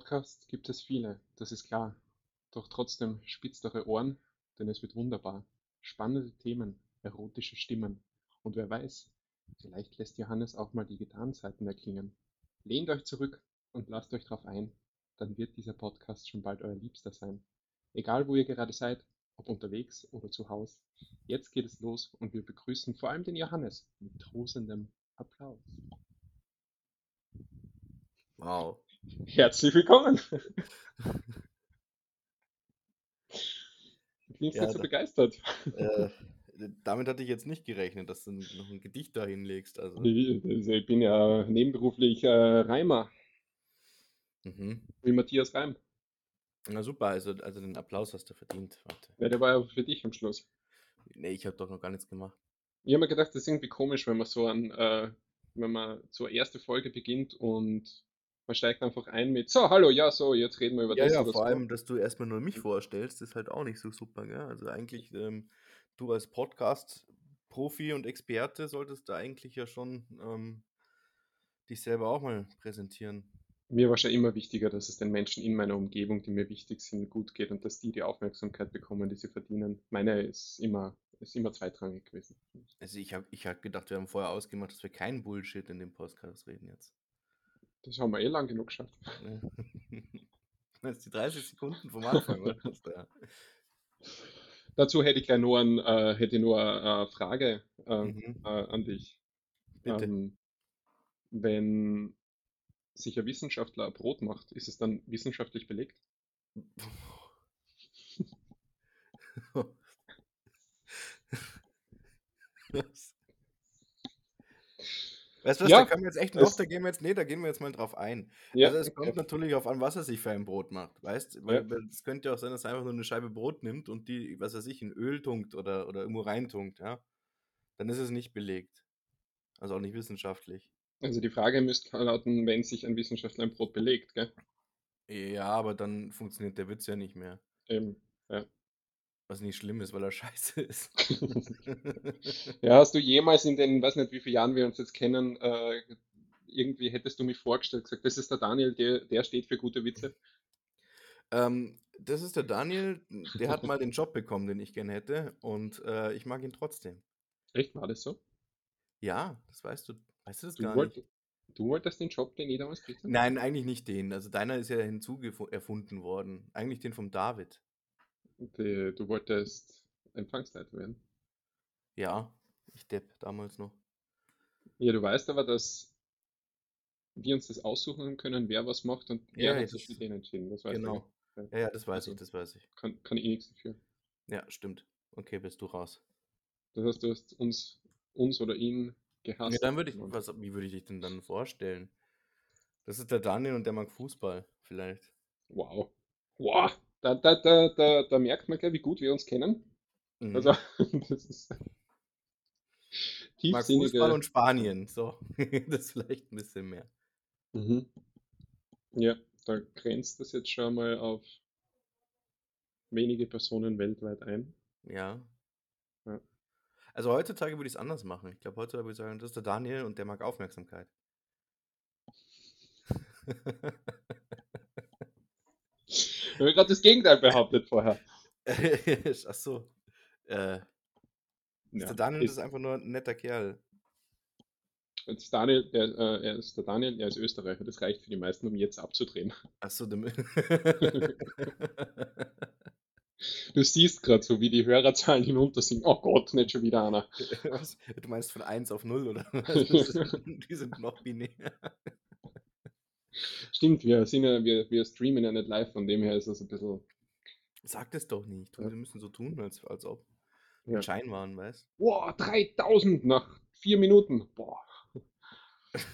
Podcasts gibt es viele, das ist klar. Doch trotzdem spitzt eure Ohren, denn es wird wunderbar. Spannende Themen, erotische Stimmen. Und wer weiß, vielleicht lässt Johannes auch mal die Gitarrenseiten erklingen. Lehnt euch zurück und lasst euch drauf ein, dann wird dieser Podcast schon bald euer Liebster sein. Egal wo ihr gerade seid, ob unterwegs oder zu Hause. Jetzt geht es los und wir begrüßen vor allem den Johannes mit tosendem Applaus. Wow. Herzlich willkommen. Du klingst Ja, nicht so da, begeistert. äh, damit hatte ich jetzt nicht gerechnet, dass du noch ein Gedicht da hinlegst. Also, Ich also ich bin ja nebenberuflich äh, Reimer, mhm. wie Matthias Reim. Na super, also, also den Applaus hast du verdient. Warte. Ja, der war ja für dich am Schluss. Nee, ich habe doch noch gar nichts gemacht. Ich habe mir gedacht, das ist irgendwie komisch, wenn man so an, äh, wenn man zur erste Folge beginnt und man steigt einfach ein mit, so, hallo, ja, so, jetzt reden wir über Ja, das ja, vor so. allem, dass du erstmal nur mich vorstellst, ist halt auch nicht so super, gell? Also eigentlich, ähm, du als Podcast-Profi und Experte solltest da eigentlich ja schon ähm, dich selber auch mal präsentieren. Mir war schon immer wichtiger, dass es den Menschen in meiner Umgebung, die mir wichtig sind, gut geht und dass die die Aufmerksamkeit bekommen, die sie verdienen. Meine ist immer, ist immer zweitrangig gewesen. Also ich habe ich hab gedacht, wir haben vorher ausgemacht, dass wir keinen Bullshit in dem Podcast reden jetzt. Das haben wir eh lang genug geschafft. Das ist die 30 Sekunden vom Anfang, oder? Dazu hätte ich gleich nur, ein, äh, hätte nur eine Frage äh, Mhm. äh, an dich. Bitte. Ähm, wenn sich ein Wissenschaftler ein Brot macht, ist es dann wissenschaftlich belegt? Was? Weißt du was, Ja, da können wir jetzt echt noch, da gehen wir jetzt, nee, da gehen wir jetzt mal drauf ein. ja, Also es kommt natürlich auf an, was er sich für ein Brot macht, weißt? Ja, Weil, es könnte ja auch sein, dass er einfach nur eine Scheibe Brot nimmt und die, was weiß ich, in Öl tunkt oder, oder irgendwo reintunkt, ja? Dann ist es nicht belegt. Also auch nicht wissenschaftlich. also die Frage müsste lauten, wenn sich ein Wissenschaftler ein Brot belegt, gell? Ja, aber dann funktioniert der Witz ja nicht mehr. Eben, ja. Was nicht schlimm ist, weil er scheiße ist. Ja, hast du jemals in den, weiß nicht, wie viele Jahren wir uns jetzt kennen, äh, irgendwie hättest du mich vorgestellt, gesagt, das ist der Daniel, der, der steht für gute Witze? Ähm, das ist der Daniel, der hat mal den Job bekommen, den ich gerne hätte und äh, ich mag ihn trotzdem. Echt, war das so? Ja, das weißt du. Weißt du das Du, gar wollt, nicht? du wolltest den Job, den ich damals gekriegt habe? Nein, eigentlich nicht den. Also deiner ist ja hinzuerfunden worden. Eigentlich den vom David. Die, du wolltest Empfangsleiter werden. Ja, ich Depp damals noch. Ja, du weißt aber, dass wir uns das aussuchen können, wer was macht und Ja, er ja, hat sich für den entschieden. Das weißt du. genau. Ja. Ja, ja, das weiß ich, Also das weiß ich. kann, kann ich nichts dafür. Ja, stimmt. Okay, bist du raus. Das heißt, du hast uns, uns oder ihn Ja, gehasst. dann würde ich, was, wie würde ich dich denn dann vorstellen? Das ist der Daniel und der mag Fußball, vielleicht. wow. Wow. Da, da, da, da, da merkt man gleich, wie gut wir uns kennen. Also, Mhm. das ist Mag Fußball tiefsinnige. und Spanien. So, das ist vielleicht ein bisschen mehr. Mhm. Ja, da grenzt das jetzt schon mal auf wenige Personen weltweit ein. Ja. Ja. Also heutzutage würde ich es anders machen. Ich glaube, heutzutage würde ich sagen, das ist der Daniel und der mag Aufmerksamkeit. Ich habe gerade das Gegenteil behauptet vorher. Ach so. Äh, ist der Ja, Daniel ist ist, einfach nur ein netter Kerl. jetzt Daniel, der, äh, er ist der Daniel, er ist Österreicher. Das reicht für die meisten, um jetzt abzudrehen. Ach so, dem Du siehst gerade so, wie die Hörerzahlen hinunter sind. Oh Gott, nicht schon wieder einer. Was? Du meinst von 1 auf 0 oder was? Die sind noch binär. Stimmt, wir sind ja, wir, wir streamen ja nicht live, von dem her ist das ein bisschen. Sag das doch nicht. Du, Ja, wir müssen so tun, als, als ob wir ja. Schein waren, weißt Boah, 3000 nach vier Minuten. Boah.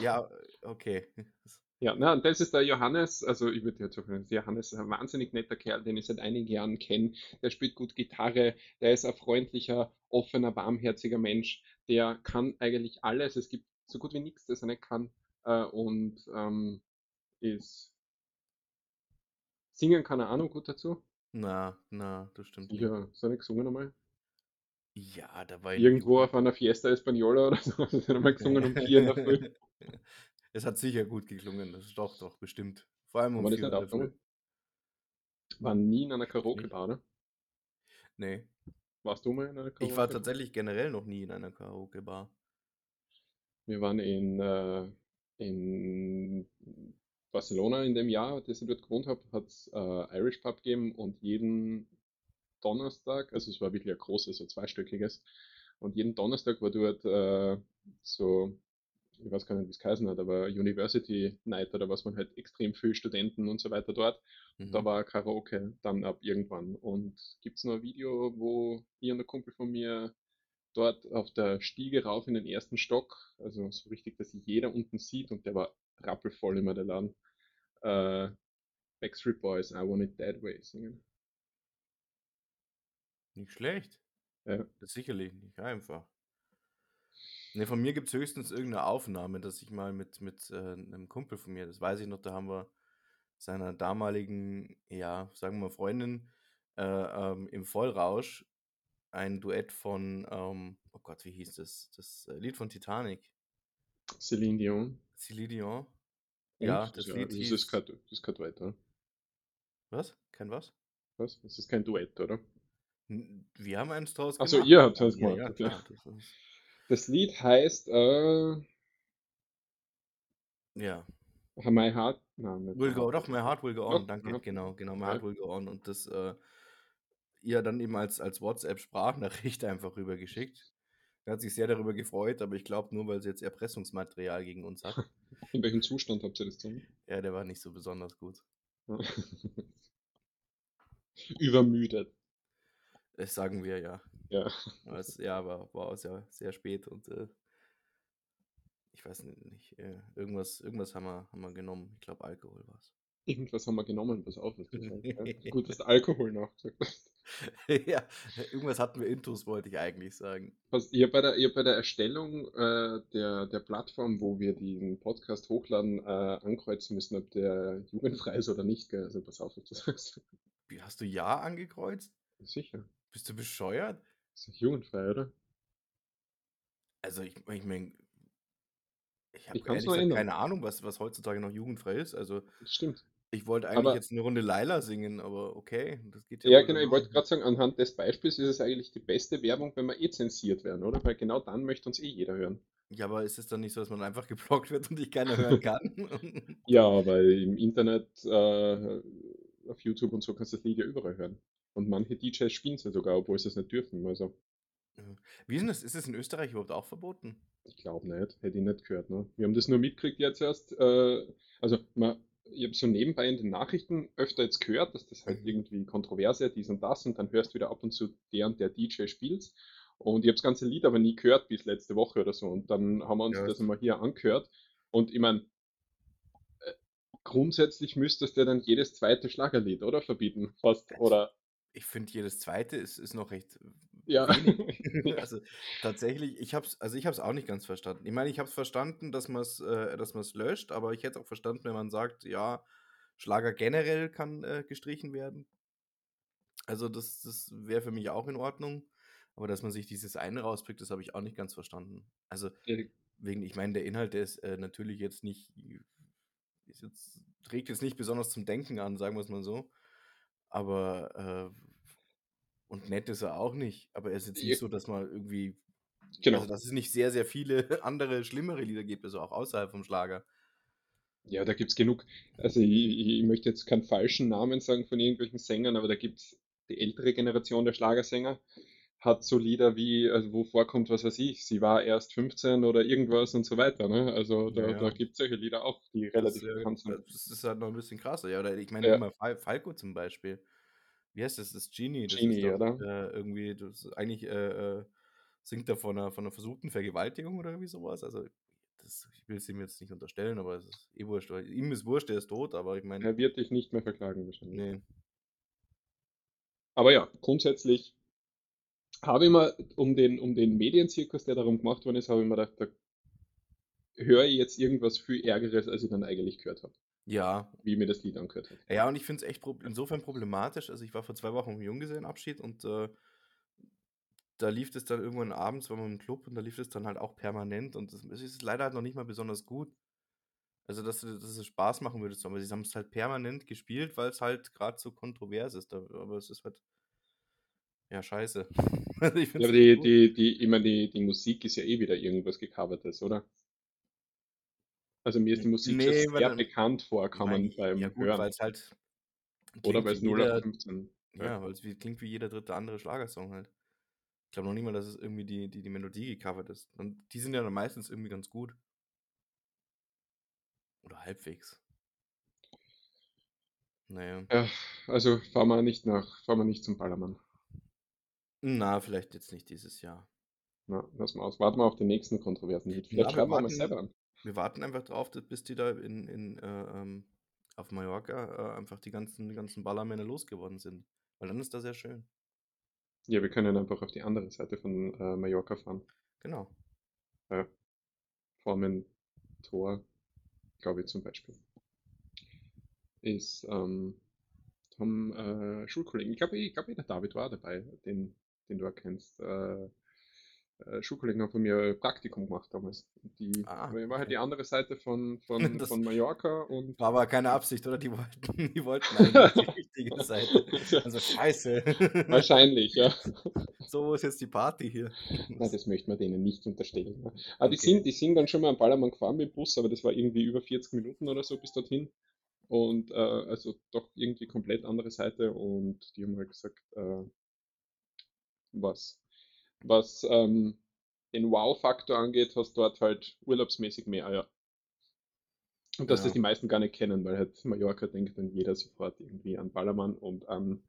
Ja, okay. Ja, na, und das ist der Johannes, also ich würde jetzt sagen, der Johannes ist ein wahnsinnig netter Kerl, den ich seit einigen Jahren kenne. Der spielt gut Gitarre, der ist ein freundlicher, offener, warmherziger Mensch, der kann eigentlich alles. Es gibt so gut wie nichts, das er nicht kann. Äh, und ähm, ist singen kann er auch noch gut dazu. Na, na, das stimmt. Ja, so nicht gesungen einmal. Ja, da war ich Irgendwo auf einer Fiesta Española oder so, hat er einmal gesungen um vier in der Früh. Es hat sicher gut geklungen, das ist doch, doch, bestimmt. Vor allem um wir das 4 nicht aufgenommen? War nie in einer. Karaoke-Bar, oder? Nee. Warst du mal in einer Ich war tatsächlich generell noch nie in einer Karaoke-Bar. Wir waren in, äh, in Barcelona in dem Jahr, das ich dort gewohnt habe, hat es äh, Irish Pub gegeben und jeden Donnerstag, also es war wirklich ein großes, so zweistöckiges, und jeden Donnerstag war dort äh, so, ich weiß gar nicht, wie es geheißen hat, aber University Night oder was man halt extrem viel Studenten und so weiter dort. Und da Mhm. war Karaoke dann ab irgendwann. Und gibt es noch ein Video, wo ich und der Kumpel von mir dort auf der Stiege rauf in den ersten Stock, also so richtig, dass jeder unten sieht und der war rappelvoll immer der Laden, äh, Backstreet Boys, I Want It That Way singen. Nicht schlecht. Ja. Das ist sicherlich nicht einfach. Ne, von mir gibt es höchstens irgendeine Aufnahme, dass ich mal mit, mit äh, einem Kumpel von mir, das weiß ich noch, da haben wir seiner damaligen, ja, sagen wir mal, Freundin äh, ähm, im Vollrausch ein Duett von, ähm, oh Gott, wie hieß das? Das äh, Lied von Titanic. Celine Dion. Celine Dion. Und? Ja, das ja, Lied das ist hieß. ist kein Duett, oder? Was? Kein was? Was? Das ist kein Duett, oder? Wir haben eins draus Achso, ihr habt Ja, eins ja, gemacht, ja, klar. Das ist, Das Lied heißt, äh, ja. My Heart, nein, Will go, doch, My Heart Will Go On. Doch, danke, aha, genau, genau, My ja. Heart Will Go On und das äh, ihr dann eben als, als WhatsApp-Sprachnachricht einfach rübergeschickt. Er hat sich sehr darüber gefreut, aber ich glaube nur, weil sie jetzt Erpressungsmaterial gegen uns hat. In welchem Zustand habt ihr das gesungen? Ja, der war nicht so besonders gut. Ja. Übermüdet. Das sagen wir ja. Ja. Es, ja, war, war auch sehr, sehr spät und äh, ich weiß nicht, äh, irgendwas, irgendwas haben wir, haben wir genommen. Ich glaube, Alkohol war es. Irgendwas haben wir genommen, pass auf, sagst. Ja. Gut, dass du Alkohol nachgesagt hast. ja, irgendwas hatten wir Intus, wollte ich eigentlich sagen. Was, ihr bei der, ihr bei der Erstellung äh, der, der Plattform, wo wir den Podcast hochladen, äh, ankreuzen müssen, ob der jugendfrei ist oder nicht. Gell? Also pass auf, was du sagst. Wie hast du Ja angekreuzt? Sicher. Bist du bescheuert? Ist doch jugendfrei, oder? Also ich, ich meine, ich habe keine Ahnung, was, was heutzutage noch jugendfrei ist. Also Das stimmt. Ich wollte eigentlich Aber jetzt eine Runde Laila singen, aber okay, das geht ja ja, genau, ich wollte gerade sagen, anhand des Beispiels ist es eigentlich die beste Werbung, wenn wir eh zensiert werden, oder? Weil genau dann möchte uns eh jeder hören. Ja, aber ist es dann nicht so, dass man einfach geblockt wird und dich keiner hören kann? Ja, weil im Internet, äh, auf YouTube und so kannst du das Lied ja überall hören. Und manche DJs spielen es ja sogar, obwohl sie es nicht dürfen. Also. Wie ist das? Ist es in Österreich überhaupt auch verboten? ich glaube nicht, hätte ich nicht gehört. Ne? Wir haben das nur mitgekriegt jetzt erst. Äh, also, man, ich habe so nebenbei in den Nachrichten öfter jetzt gehört, dass das halt Mhm. irgendwie kontroverse, dies und das, und dann hörst du wieder ab und zu, der und der DJ spielt. Und ich habe das ganze Lied aber nie gehört bis letzte Woche oder so. Und dann haben wir uns Ja, das einmal hier angehört. Und ich meine, grundsätzlich müsstest du dann jedes zweite Schlagerlied, oder? Verbieten, fast. Oder, ich finde, jedes zweite ist, ist noch recht ja. Also tatsächlich, ich habe es also ich habe es auch nicht ganz verstanden. Ich meine, ich habe es verstanden, dass man es äh, dass man es löscht, aber ich hätte auch verstanden, wenn man sagt, ja, Schlager generell kann äh, gestrichen werden. Also das, das wäre für mich auch in Ordnung. Aber dass man sich dieses eine rauspickt, das habe ich auch nicht ganz verstanden. Also wegen, ich meine, der Inhalt, der ist äh, natürlich jetzt nicht, ist jetzt, regt jetzt nicht besonders zum Denken an, sagen wir es mal so. Aber, äh, und nett ist er auch nicht. Aber er ist jetzt Ja, nicht so, dass man irgendwie, also Genau. dass es nicht sehr, sehr viele andere, schlimmere Lieder gibt, also auch außerhalb vom Schlager. Ja, da gibt's genug. Also ich, ich möchte jetzt keinen falschen Namen sagen von irgendwelchen Sängern, aber da gibt's die ältere Generation der Schlagersänger hat so Lieder wie, also wo vorkommt, was weiß ich, sie war erst 15 oder irgendwas und so weiter, ne? Also Ja, da, da ja. gibt's solche Lieder auch, die Das, relativ äh, bekannt sind. das ist halt noch ein bisschen krasser. Ja, oder ich meine, Ja, immer Fal Falco zum Beispiel. Wie heißt das? Das ist Genie. Das ist Genie, doch oder? äh, irgendwie, das ist eigentlich äh, äh, singt er von einer, von einer versuchten Vergewaltigung oder irgendwie sowas. Also, das, ich will es ihm jetzt nicht unterstellen, aber es ist eh wurscht. Ihm ist wurscht, er ist tot, aber ich meine, Er wird dich nicht mehr verklagen wahrscheinlich. nee. Aber ja, grundsätzlich habe ich mir um den, um den Medienzirkus, der darum gemacht worden ist, habe ich mir gedacht, da höre ich jetzt irgendwas viel Ärgeres, als ich dann eigentlich gehört habe, Ja, wie ich mir das Lied angehört habe. ja, und ich finde es echt insofern problematisch. Also, ich war vor zwei Wochen im Junggesellenabschied und äh, da lief es dann irgendwann abends, waren wir im Club und da lief es dann halt auch permanent und es ist leider halt noch nicht mal besonders gut. Also, dass, dass es Spaß machen würde, aber sie haben es halt permanent gespielt, weil es halt gerade so kontrovers ist. Aber es ist halt ja scheiße. also ich ja, aber die, die, die, immer die, die Musik ist ja eh wieder irgendwas gecovertes, oder? Also mir ist die Musik nee, sehr bekannt vorkommen beim ja gut, Hören. Weil es halt oder weil es 0 auf 15. Ja, ja weil es klingt wie jeder dritte andere Schlagersong halt. Ich glaube noch nicht mal, dass es irgendwie die, die, die Melodie gecovert ist. Und die sind ja dann meistens irgendwie ganz gut. Oder halbwegs. Naja. Ja, also fahren wir nicht nach, fahren wir nicht zum Ballermann. Na, vielleicht jetzt nicht dieses Jahr. Na, lass mal aus. Warten wir auf den nächsten kontroversen Hit. Vielleicht ja, schreiben wir mal selber an. Wir warten einfach drauf, bis die da in, in, äh, ähm, auf Mallorca äh, einfach die ganzen, die ganzen Ballermänner losgeworden sind. Weil dann ist das sehr schön. Ja, wir können einfach auf die andere Seite von äh, Mallorca fahren. Genau. Ja. Formen Tor glaube ich zum Beispiel, ist, ähm, haben äh, Schulkollegen, ich glaube, ich glaub, der David war dabei, den, den du erkennst. Äh, Schulkollegen haben von mir Praktikum gemacht damals. Die ah, war halt die andere Seite von, von, von Mallorca und. War aber keine Absicht, oder? Die wollten, die wollten eigentlich die richtige Seite. Also scheiße. Wahrscheinlich, ja. So ist jetzt die Party hier. Na, das möchte man denen nicht unterstellen. Aber okay. die, sind, die sind dann schon mal am Ballermann gefahren mit Bus, aber das war irgendwie über 40 Minuten oder so bis dorthin. Und äh, also doch irgendwie komplett andere Seite und die haben halt gesagt, äh, was was ähm, den Wow-Faktor angeht, hast du dort halt urlaubsmäßig mehr, ja. Und dass ja. das die meisten gar nicht kennen, weil halt Mallorca denkt dann jeder sofort irgendwie an Ballermann und an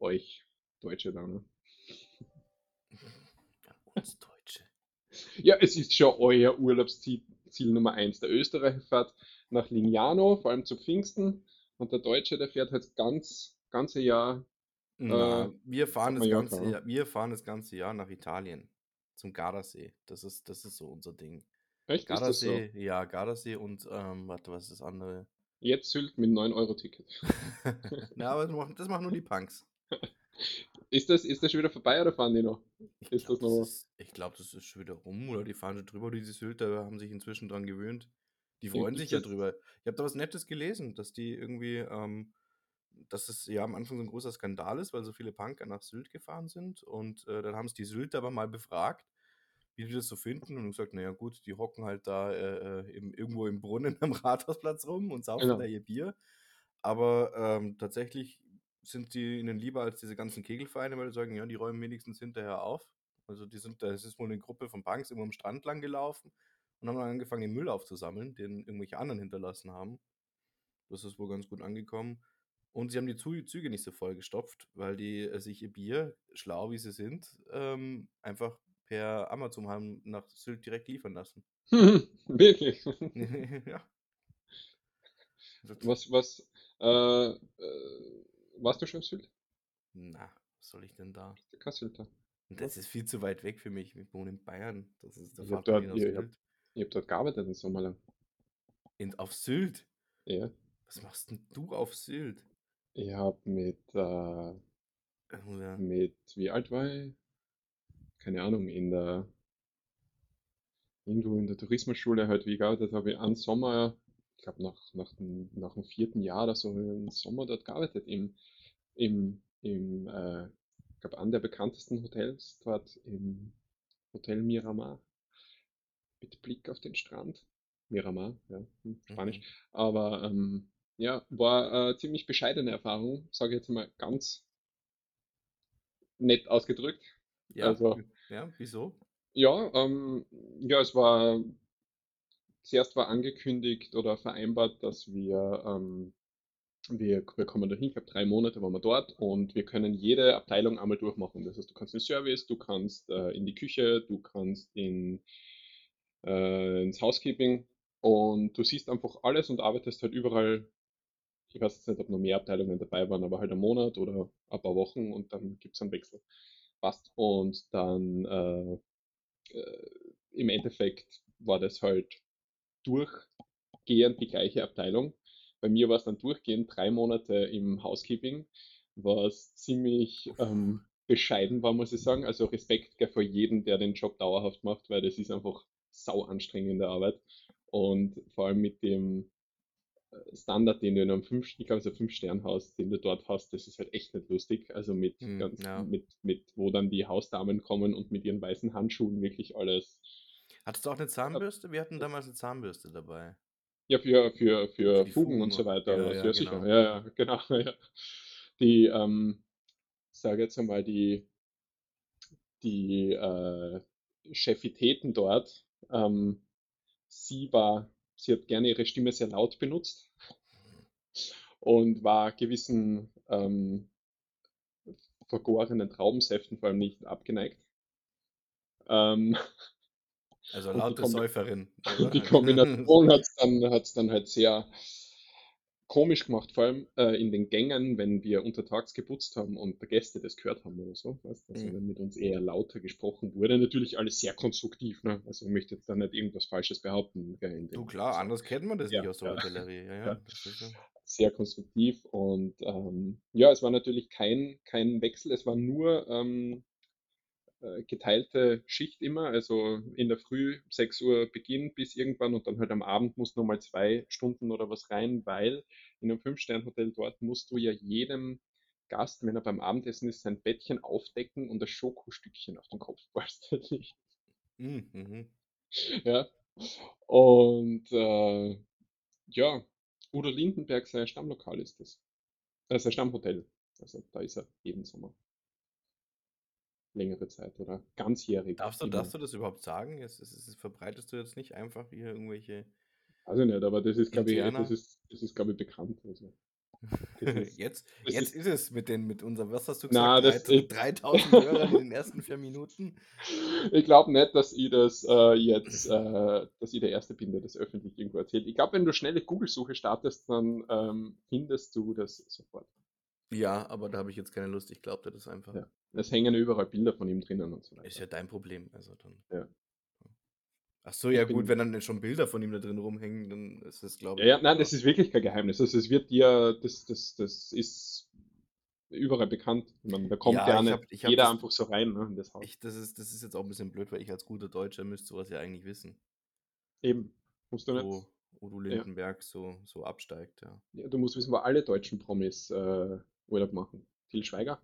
euch Deutsche da, ne? Uns Deutsche. Ja, es ist schon euer Urlaubsziel Ziel Nummer eins. Der Österreicher fährt nach Lignano, vor allem zu Pfingsten, und der Deutsche, der fährt halt ganz ganze Jahr na, äh, wir fahren das ganze Jahr, wir fahren das ganze Jahr nach Italien zum Gardasee. Das ist, das ist so unser Ding. Echt? Gardasee, so? ja, Gardasee und ähm, warte, was ist das andere? Jetzt Sylt mit 9-Euro-Ticket. Na, aber das machen, das machen nur die Punks. Ist das, ist das schon wieder vorbei oder fahren die noch? Ich ist glaub, das ich glaube, das ist schon wieder rum oder die fahren schon drüber. Die Sylter haben sich inzwischen dran gewöhnt. Die freuen sich ja drüber. Ich habe da was Nettes gelesen, dass die irgendwie ähm, dass es ja am Anfang so ein großer Skandal ist, weil so viele Punker nach Sylt gefahren sind. Und äh, dann haben es die Sylt aber mal befragt, wie die das so finden. Und gesagt, naja gut, die hocken halt da äh, äh, im, irgendwo im Brunnen am Rathausplatz rum und saufen genau. da ihr Bier. Aber ähm, tatsächlich sind die ihnen lieber als diese ganzen Kegelvereine, weil die sagen, ja, die räumen wenigstens hinterher auf. Also die sind, da ist wohl eine Gruppe von Punks irgendwo am Strand lang gelaufen und haben dann angefangen, den Müll aufzusammeln, den irgendwelche anderen hinterlassen haben. Das ist wohl ganz gut angekommen. Und sie haben die Züge nicht so voll gestopft, weil die äh, sich ihr Bier, schlau wie sie sind, ähm, einfach per Amazon haben nach Sylt direkt liefern lassen. Wirklich? ja. Was, was, äh, äh, warst du schon in Sylt? Na, was soll ich denn da? Kein Sylter. Das ist viel zu weit weg für mich. Ich wohne in Bayern. Das ist der ich hab dort, ich, hab, ich hab dort gearbeitet im Sommer lang. In, auf Sylt? Ja. Was machst denn du auf Sylt? Ich habe mit, äh, ja. mit, wie alt war ich? Keine Ahnung, in der, irgendwo in der Tourismusschule halt, wie gearbeitet habe ich einen Sommer, ich glaube nach, nach, dem, nach dem vierten Jahr oder so, einen Sommer dort gearbeitet, im, im, im äh, ich glaube, an der bekanntesten Hotels dort im Hotel Miramar. Mit Blick auf den Strand. Miramar, ja, hm, Spanisch. Mhm. Aber ähm, ja, war eine ziemlich bescheidene Erfahrung, sage ich jetzt mal ganz nett ausgedrückt. Ja, also, ja wieso? Ja, ähm, ja, es war zuerst war angekündigt oder vereinbart, dass wir, ähm, wir, wir kommen dahin, ich glaube drei Monate waren wir dort und wir können jede Abteilung einmal durchmachen. Das heißt, du kannst in Service, du kannst äh, in die Küche, du kannst in, äh, ins Housekeeping und du siehst einfach alles und arbeitest halt überall ich weiß jetzt nicht, ob noch mehr Abteilungen dabei waren, aber halt einen Monat oder ein paar Wochen und dann gibt es einen Wechsel. Passt. Und dann äh, äh, im Endeffekt war das halt durchgehend die gleiche Abteilung. Bei mir war es dann durchgehend drei Monate im Housekeeping, was ziemlich ähm, bescheiden war, muss ich sagen. Also Respekt vor jedem, der den Job dauerhaft macht, weil das ist einfach sau anstrengende Arbeit. Und vor allem mit dem Standard, den du in einem 5, ich glaube, es ist ein 5-Stern-Haus, den du dort hast, das ist halt echt nicht lustig. Also mit, Hm, ganz, ja. mit, mit, wo dann die Hausdamen kommen und mit ihren weißen Handschuhen wirklich alles. Hattest du auch eine Zahnbürste? Wir hatten damals eine Zahnbürste dabei. Ja, für, für, Für für Fugen Fugen und so weiter. Ja, ja, ja, sicher. genau. Ja, ja, genau. Ja. Die, ähm, sage jetzt einmal, die, die äh, Chefitäten dort, ähm, sie war, sie hat gerne ihre Stimme sehr laut benutzt und war gewissen ähm, vergorenen Traubensäften vor allem nicht abgeneigt. Ähm, Also die, laute Kombi Säuferin, die? Kombination hat es dann, hat's dann halt sehr komisch gemacht, vor allem äh, in den Gängen, wenn wir untertags geputzt haben und die Gäste das gehört haben oder so. Weißt? Also Hm. wenn mit uns eher lauter gesprochen wurde, natürlich alles sehr konstruktiv. Ne? Also ich möchte jetzt da nicht irgendwas Falsches behaupten. Du klar, also, anders kennt man das nicht ja, aus der ja, Hotellerie. Ja, ja, sehr konstruktiv und ähm, ja, es war natürlich kein, kein Wechsel, es war nur ähm, äh, geteilte Schicht immer, also in der Früh 6 Uhr Beginn bis irgendwann und dann halt am Abend musst du nochmal zwei Stunden oder was rein, weil in einem Fünf-Stern-Hotel dort musst du ja jedem Gast, wenn er beim Abendessen ist, sein Bettchen aufdecken und das Schokostückchen auf den Kopf basteln. Hm, mhm. ja. Und äh, ja, Udo Lindenberg, sein Stammlokal ist das. Äh, sein Stammhotel. Also da ist er jeden Sommer. Längere Zeit oder ganzjährig Darfst du, darfst du das überhaupt sagen? Jetzt, ist, ist, verbreitest du jetzt nicht einfach hier irgendwelche Weiß ich nicht, aber das ist, glaube ich, das ist, das ist, glaube ich, bekannt. Also, das ist, Jetzt, das jetzt ist, ist es mit den, mit unserem, was hast du na, gesagt, das, ich, 3000 Hörern in den ersten vier Minuten? ich glaube nicht, dass ich das äh, jetzt, äh, dass ich der Erste bin, der das öffentlich irgendwo erzählt. Ich glaube, wenn du schnelle Google-Suche startest, dann ähm, findest du das sofort. Ja, aber da habe ich jetzt keine Lust. Ich glaube dir das einfach. Ja. Es hängen überall Bilder von ihm drinnen und so Ist weiter. ja dein Problem. Also dann. Ja. Ach so, ja Ich gut, wenn dann schon Bilder von ihm da drin rumhängen, dann ist das, glaube ja, ja, ich, nein, ja. das ist wirklich kein Geheimnis. Also es wird dir, das, das, das ist überall bekannt. Ich meine, da kommt Ja, ja ich nicht ich jeder das, einfach so rein, ne, in das Haus. ich, das ist, das ist jetzt auch ein bisschen blöd, weil ich als guter Deutscher müsste sowas ja eigentlich wissen. Eben, musst du nicht, Wo Udo ja. Lindenberg so, so absteigt, ja. Ja, du musst wissen, wo alle deutschen Promis äh, Urlaub machen. Til Schweiger?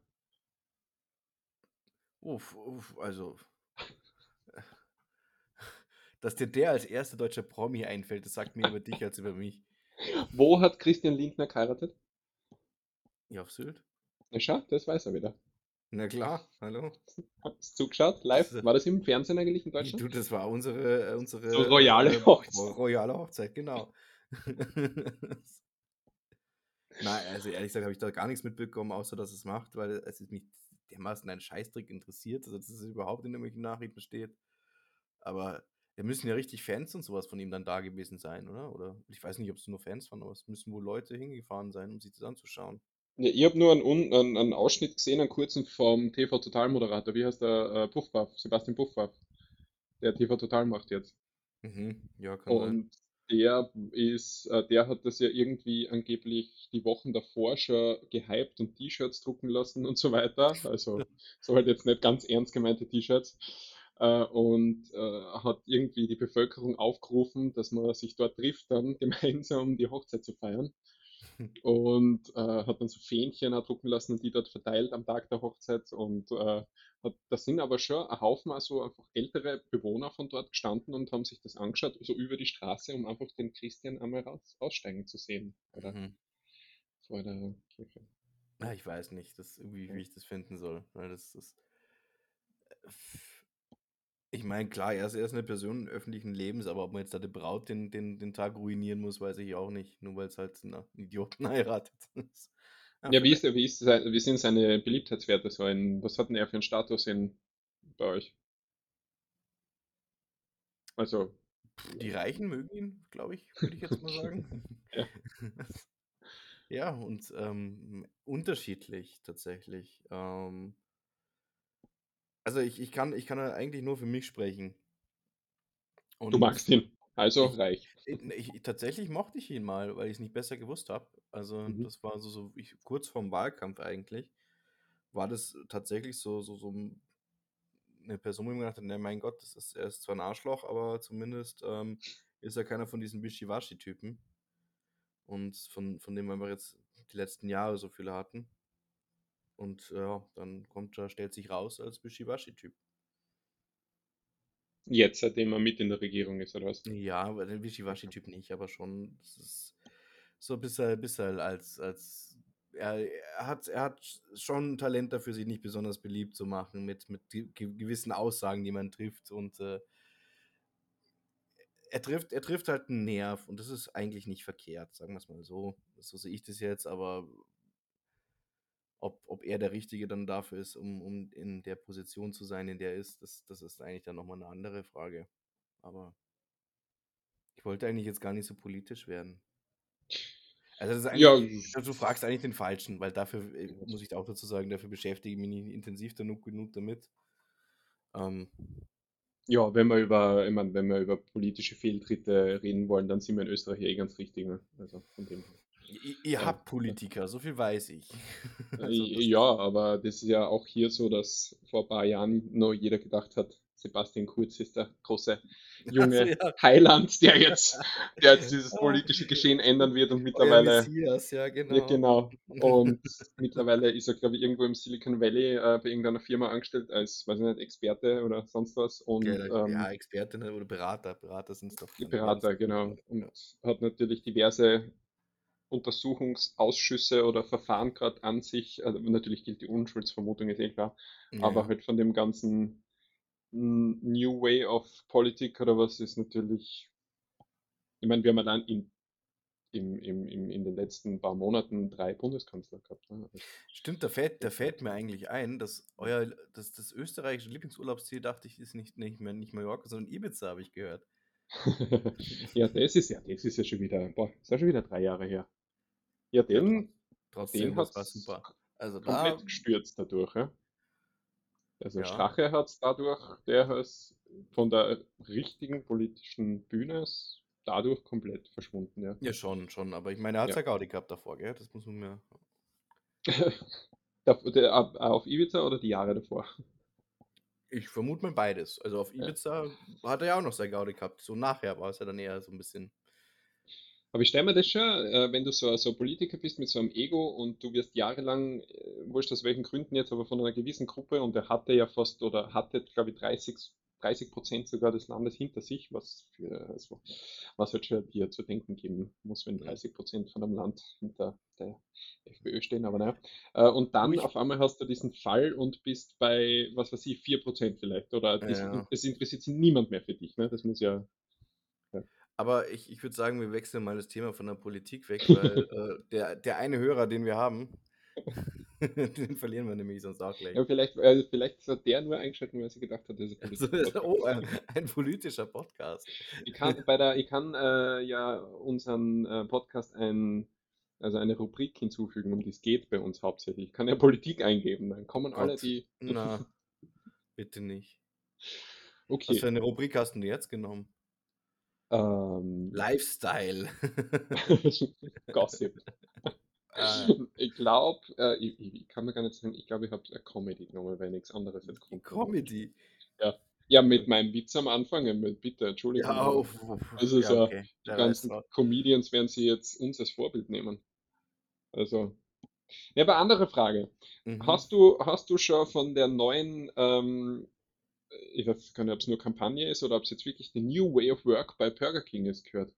Uff, uff, also, dass dir der als erster deutscher Promi einfällt, das sagt mehr über dich als über mich. Wo hat Christian Lindner geheiratet? Ja, auf Sylt? Na schau, das weiß er wieder. Na klar, hallo. Hast du zugeschaut, Das, live? äh, War das im Fernsehen eigentlich in du, Deutschland? das war unsere, äh, So unsere royale äh, Hochzeit. royale Hochzeit, genau. Nein, also ehrlich gesagt habe ich da gar nichts mitbekommen, außer dass es macht, weil es ist mich dermaßen ein Scheißdreck interessiert, also dass es überhaupt in irgendwelchen Nachrichten steht. Aber da müssen ja richtig Fans und sowas von ihm dann da gewesen sein, oder? Oder ich weiß nicht, ob es nur Fans waren, aber es müssen wohl Leute hingefahren sein, um sich das anzuschauen. Ja, ich habe nur einen, einen, einen Ausschnitt gesehen, einen kurzen vom TV Total Moderator. Wie heißt der? Äh, Puffwaff, Sebastian Puffwaff, der TV Total macht jetzt. Mhm, ja, kann sein. Der ist, äh, der hat das ja irgendwie angeblich die Wochen davor schon gehypt und T-Shirts drucken lassen und so weiter. Also so halt jetzt nicht ganz ernst gemeinte T-Shirts. Äh, und äh, hat irgendwie die Bevölkerung aufgerufen, dass man sich dort trifft, dann gemeinsam die Hochzeit zu feiern. Und äh, hat dann so Fähnchen drucken lassen und die dort verteilt am Tag der Hochzeit. Und äh, hat, da sind aber schon ein Haufen also einfach ältere Bewohner von dort gestanden und haben sich das angeschaut, so über die Straße, um einfach den Christian einmal raus, aussteigen zu sehen. Oder Mhm. vor der Kirche. Ah, Ja. ich weiß nicht, das irgendwie, Ja. wie ich das finden soll. Weil das ist. Ich meine, klar, er ist, er ist eine Person öffentlichen Lebens, aber ob man jetzt da die Braut den, den, den Tag ruinieren muss, weiß ich auch nicht. Nur weil es halt einen Idioten heiratet. Das- ja, wie ist, wie ist, sein- wie sind seine Beliebtheitswerte so in, was hat denn er für einen Status in, bei euch? Also, Die Reichen mögen ihn, glaube ich, würde ich jetzt mal sagen. ja. Ja, und ähm, unterschiedlich tatsächlich. Ähm, also ich, ich kann, ich kann ja eigentlich nur für mich sprechen. Du Und magst ihn. Also ich, reich. ich, ich tatsächlich mochte ich ihn mal, weil ich es nicht besser gewusst habe. Also Mhm. das war so, so ich, kurz vorm Wahlkampf eigentlich, war das tatsächlich so, so, so eine Person, wo ich mir gedacht habe, ne, mein Gott, das ist, er ist zwar ein Arschloch, aber zumindest ähm, ist er keiner von diesen Wischiwaschi-Typen. Und von, von dem wir jetzt die letzten Jahre so viele hatten. Und ja, dann kommt er, stellt sich raus als Wischiwaschi-Typ. Jetzt, seitdem er mit in der Regierung ist, oder was? Ja, aber den Wischiwaschi-Typ nicht, aber schon, so ein bisschen, bisschen als, als er, er, hat, er hat schon Talent dafür, sich nicht besonders beliebt zu machen, mit, mit gewissen Aussagen, die man trifft. Und äh, er, trifft, er trifft halt einen Nerv und das ist eigentlich nicht verkehrt, sagen wir es mal so. So sehe ich das jetzt, aber ob, ob er der Richtige dann dafür ist, um, um in der Position zu sein, in der er ist, das, das ist eigentlich dann nochmal eine andere Frage. Aber ich wollte eigentlich jetzt gar nicht so politisch werden. Also ja. du fragst eigentlich den Falschen, weil dafür, äh, muss ich auch dazu sagen, dafür beschäftige ich mich nicht intensiv genug, genug damit. Ähm, ja, wenn wir über, ich meine, wenn wir über politische Fehltritte reden wollen, dann sind wir in Österreich eh ganz richtig. Ne? Also von dem Ihr, ihr habt Politiker, so viel weiß ich. also ja, aber das ist ja auch hier so, dass vor ein paar Jahren noch jeder gedacht hat, Sebastian Kurz ist der große junge also, ja. Heiland, der jetzt, der jetzt dieses politische Geschehen ändern wird und mittlerweile. Messias, ja, genau. Ja, genau. Und mittlerweile ist er, glaube ich, irgendwo im Silicon Valley äh, bei irgendeiner Firma angestellt als, weiß ich nicht, Experte oder sonst was. Und, ja, ähm, ja Experte ne, oder Berater. Berater sind es doch. Berater, genau. Und hat natürlich diverse Untersuchungsausschüsse oder Verfahren gerade an sich. Also natürlich gilt die Unschuldsvermutung, ist eh klar. Ja. Aber halt von dem ganzen New Way of Politik oder was ist natürlich, ich meine, wir haben allein in, im, im, im, in den letzten paar Monaten drei Bundeskanzler gehabt. Ne? Also Stimmt, da fällt, da fällt mir eigentlich ein, dass euer, dass das österreichische Lieblingsurlaubsziel, dachte ich, ist nicht, nicht mehr nicht Mallorca, sondern Ibiza, habe ich gehört. ja, das ist ja, das ist ja schon wieder, boah, ist ja schon wieder drei Jahre her. Ja, den, trotzdem, den hat super. Also komplett da, gestürzt dadurch, ja. Also ja. Strache hat es dadurch, der ist von der richtigen politischen Bühne dadurch komplett verschwunden, ja. Ja, schon, schon. Aber ich meine, er hat ja. ja Gaudi gehabt davor, gell? Das muss man mir. auf Ibiza oder die Jahre davor? Ich vermute mal beides. Also auf Ibiza ja. hat er ja auch noch sein Gaudi gehabt. So nachher war es ja dann eher so ein bisschen. Aber ich stelle mir das schon, äh, wenn du so, so Politiker bist mit so einem Ego und du wirst jahrelang, äh, wurscht aus welchen Gründen jetzt, aber von einer gewissen Gruppe und er hatte ja fast oder hatte, glaube ich, 30, 30 Prozent sogar des Landes hinter sich, was für, also, was halt schon dir zu denken geben muss, wenn 30 Prozent von einem Land hinter der FPÖ stehen, aber naja. Äh, und dann auf einmal hast du diesen Fall und bist bei, was weiß ich, 4 Prozent vielleicht oder das, ja. das interessiert sich niemand mehr für dich, ne? Das muss ja aber ich, ich würde sagen, wir wechseln mal das Thema von der Politik weg, weil äh, der, der eine Hörer, den wir haben, den verlieren wir nämlich sonst auch gleich. Ja, vielleicht, äh, vielleicht hat der nur eingeschaltet, weil sie gedacht hat, das ist ein also, politischer Podcast. oh, ein, ein, politischer Podcast. Ich kann, bei der, ich kann äh, ja unseren äh, Podcast ein, also eine Rubrik hinzufügen, um die es geht bei uns hauptsächlich. Ich kann ja Politik eingeben, dann kommen Gott. alle die. Na, bitte nicht. Okay. Was für eine Rubrik hast du jetzt genommen? Ähm, Lifestyle. Gossip. Äh, ich glaube, äh, ich, ich, kann mir gar nicht sagen, ich glaube, ich habe eine Comedy genommen, weil nichts anderes jetzt kommt. Comedy? Ja. Ja, mit meinem Witz am Anfang, bitte, Entschuldigung. Ja, auf, also ja, okay. die ganzen Comedians werden sie jetzt uns als Vorbild nehmen. Also. Ja, aber andere Frage. Mhm. Hast du, hast du schon von der neuen ähm, ich weiß gar nicht, ob es nur Kampagne ist oder ob es jetzt wirklich die New Way of Work bei Burger King ist, gehört.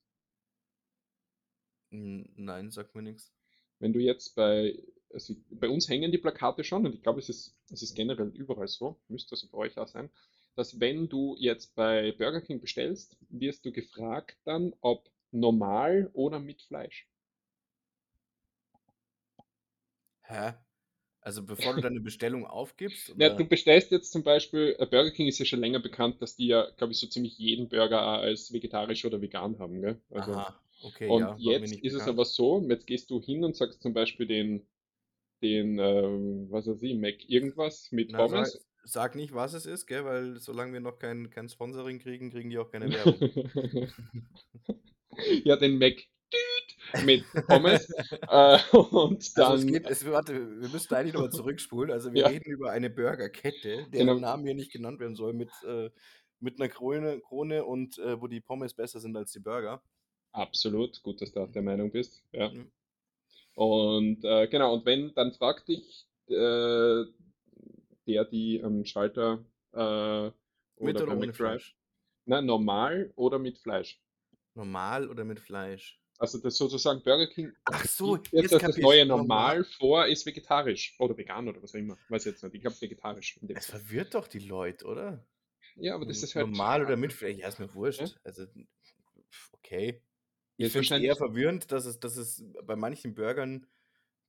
Nein, sagt mir nichts. Wenn du jetzt bei, also bei uns hängen die Plakate schon und ich glaube, es ist, es ist generell überall so, müsste also bei euch auch sein, dass wenn du jetzt bei Burger King bestellst, wirst du gefragt dann, ob normal oder mit Fleisch. Hä? Also bevor du deine Bestellung aufgibst? Ja, du bestellst jetzt zum Beispiel, äh, Burger King ist ja schon länger bekannt, dass die ja, glaube ich, so ziemlich jeden Burger als vegetarisch oder vegan haben. Gell? Also, Aha, okay. Und ja, jetzt ist bekannt. es aber so, jetzt gehst du hin und sagst zum Beispiel den, den äh, was weiß ich, Mac irgendwas mit Na, Pommes. Sag, sag, nicht, was es ist, gell? weil solange wir noch kein, kein Sponsoring kriegen, kriegen die auch keine Werbung. ja, den Mac mit Pommes. äh, und dann. Also es geht, es, warte, wir müssen eigentlich nochmal zurückspulen. Also wir ja. reden über eine Burgerkette, deren genau. Namen hier nicht genannt werden soll, mit, äh, mit einer Krone, Krone und äh, wo die Pommes besser sind als die Burger. Absolut, gut, dass du auch der Meinung bist. Ja. Mhm. Und äh, genau, und wenn, dann fragt dich äh, der, die am Schalter äh, Mit oder oder ohne McDrive, Fleisch? na, normal oder mit Fleisch. Normal oder mit Fleisch? Also das sozusagen Burger King Ach so, gibt jetzt jetzt das, das neue. Normal. Vor, ist vegetarisch oder vegan oder was auch immer. Weiß jetzt nicht. Ich glaube vegetarisch. Es Fall. verwirrt doch die Leute, oder? Ja, aber das ist halt. Normal oder mit Fleisch? Ja, ist mir wurscht. Ja? Also, okay. Ich finde es eher verwirrend, dass es, dass es bei manchen Burgern,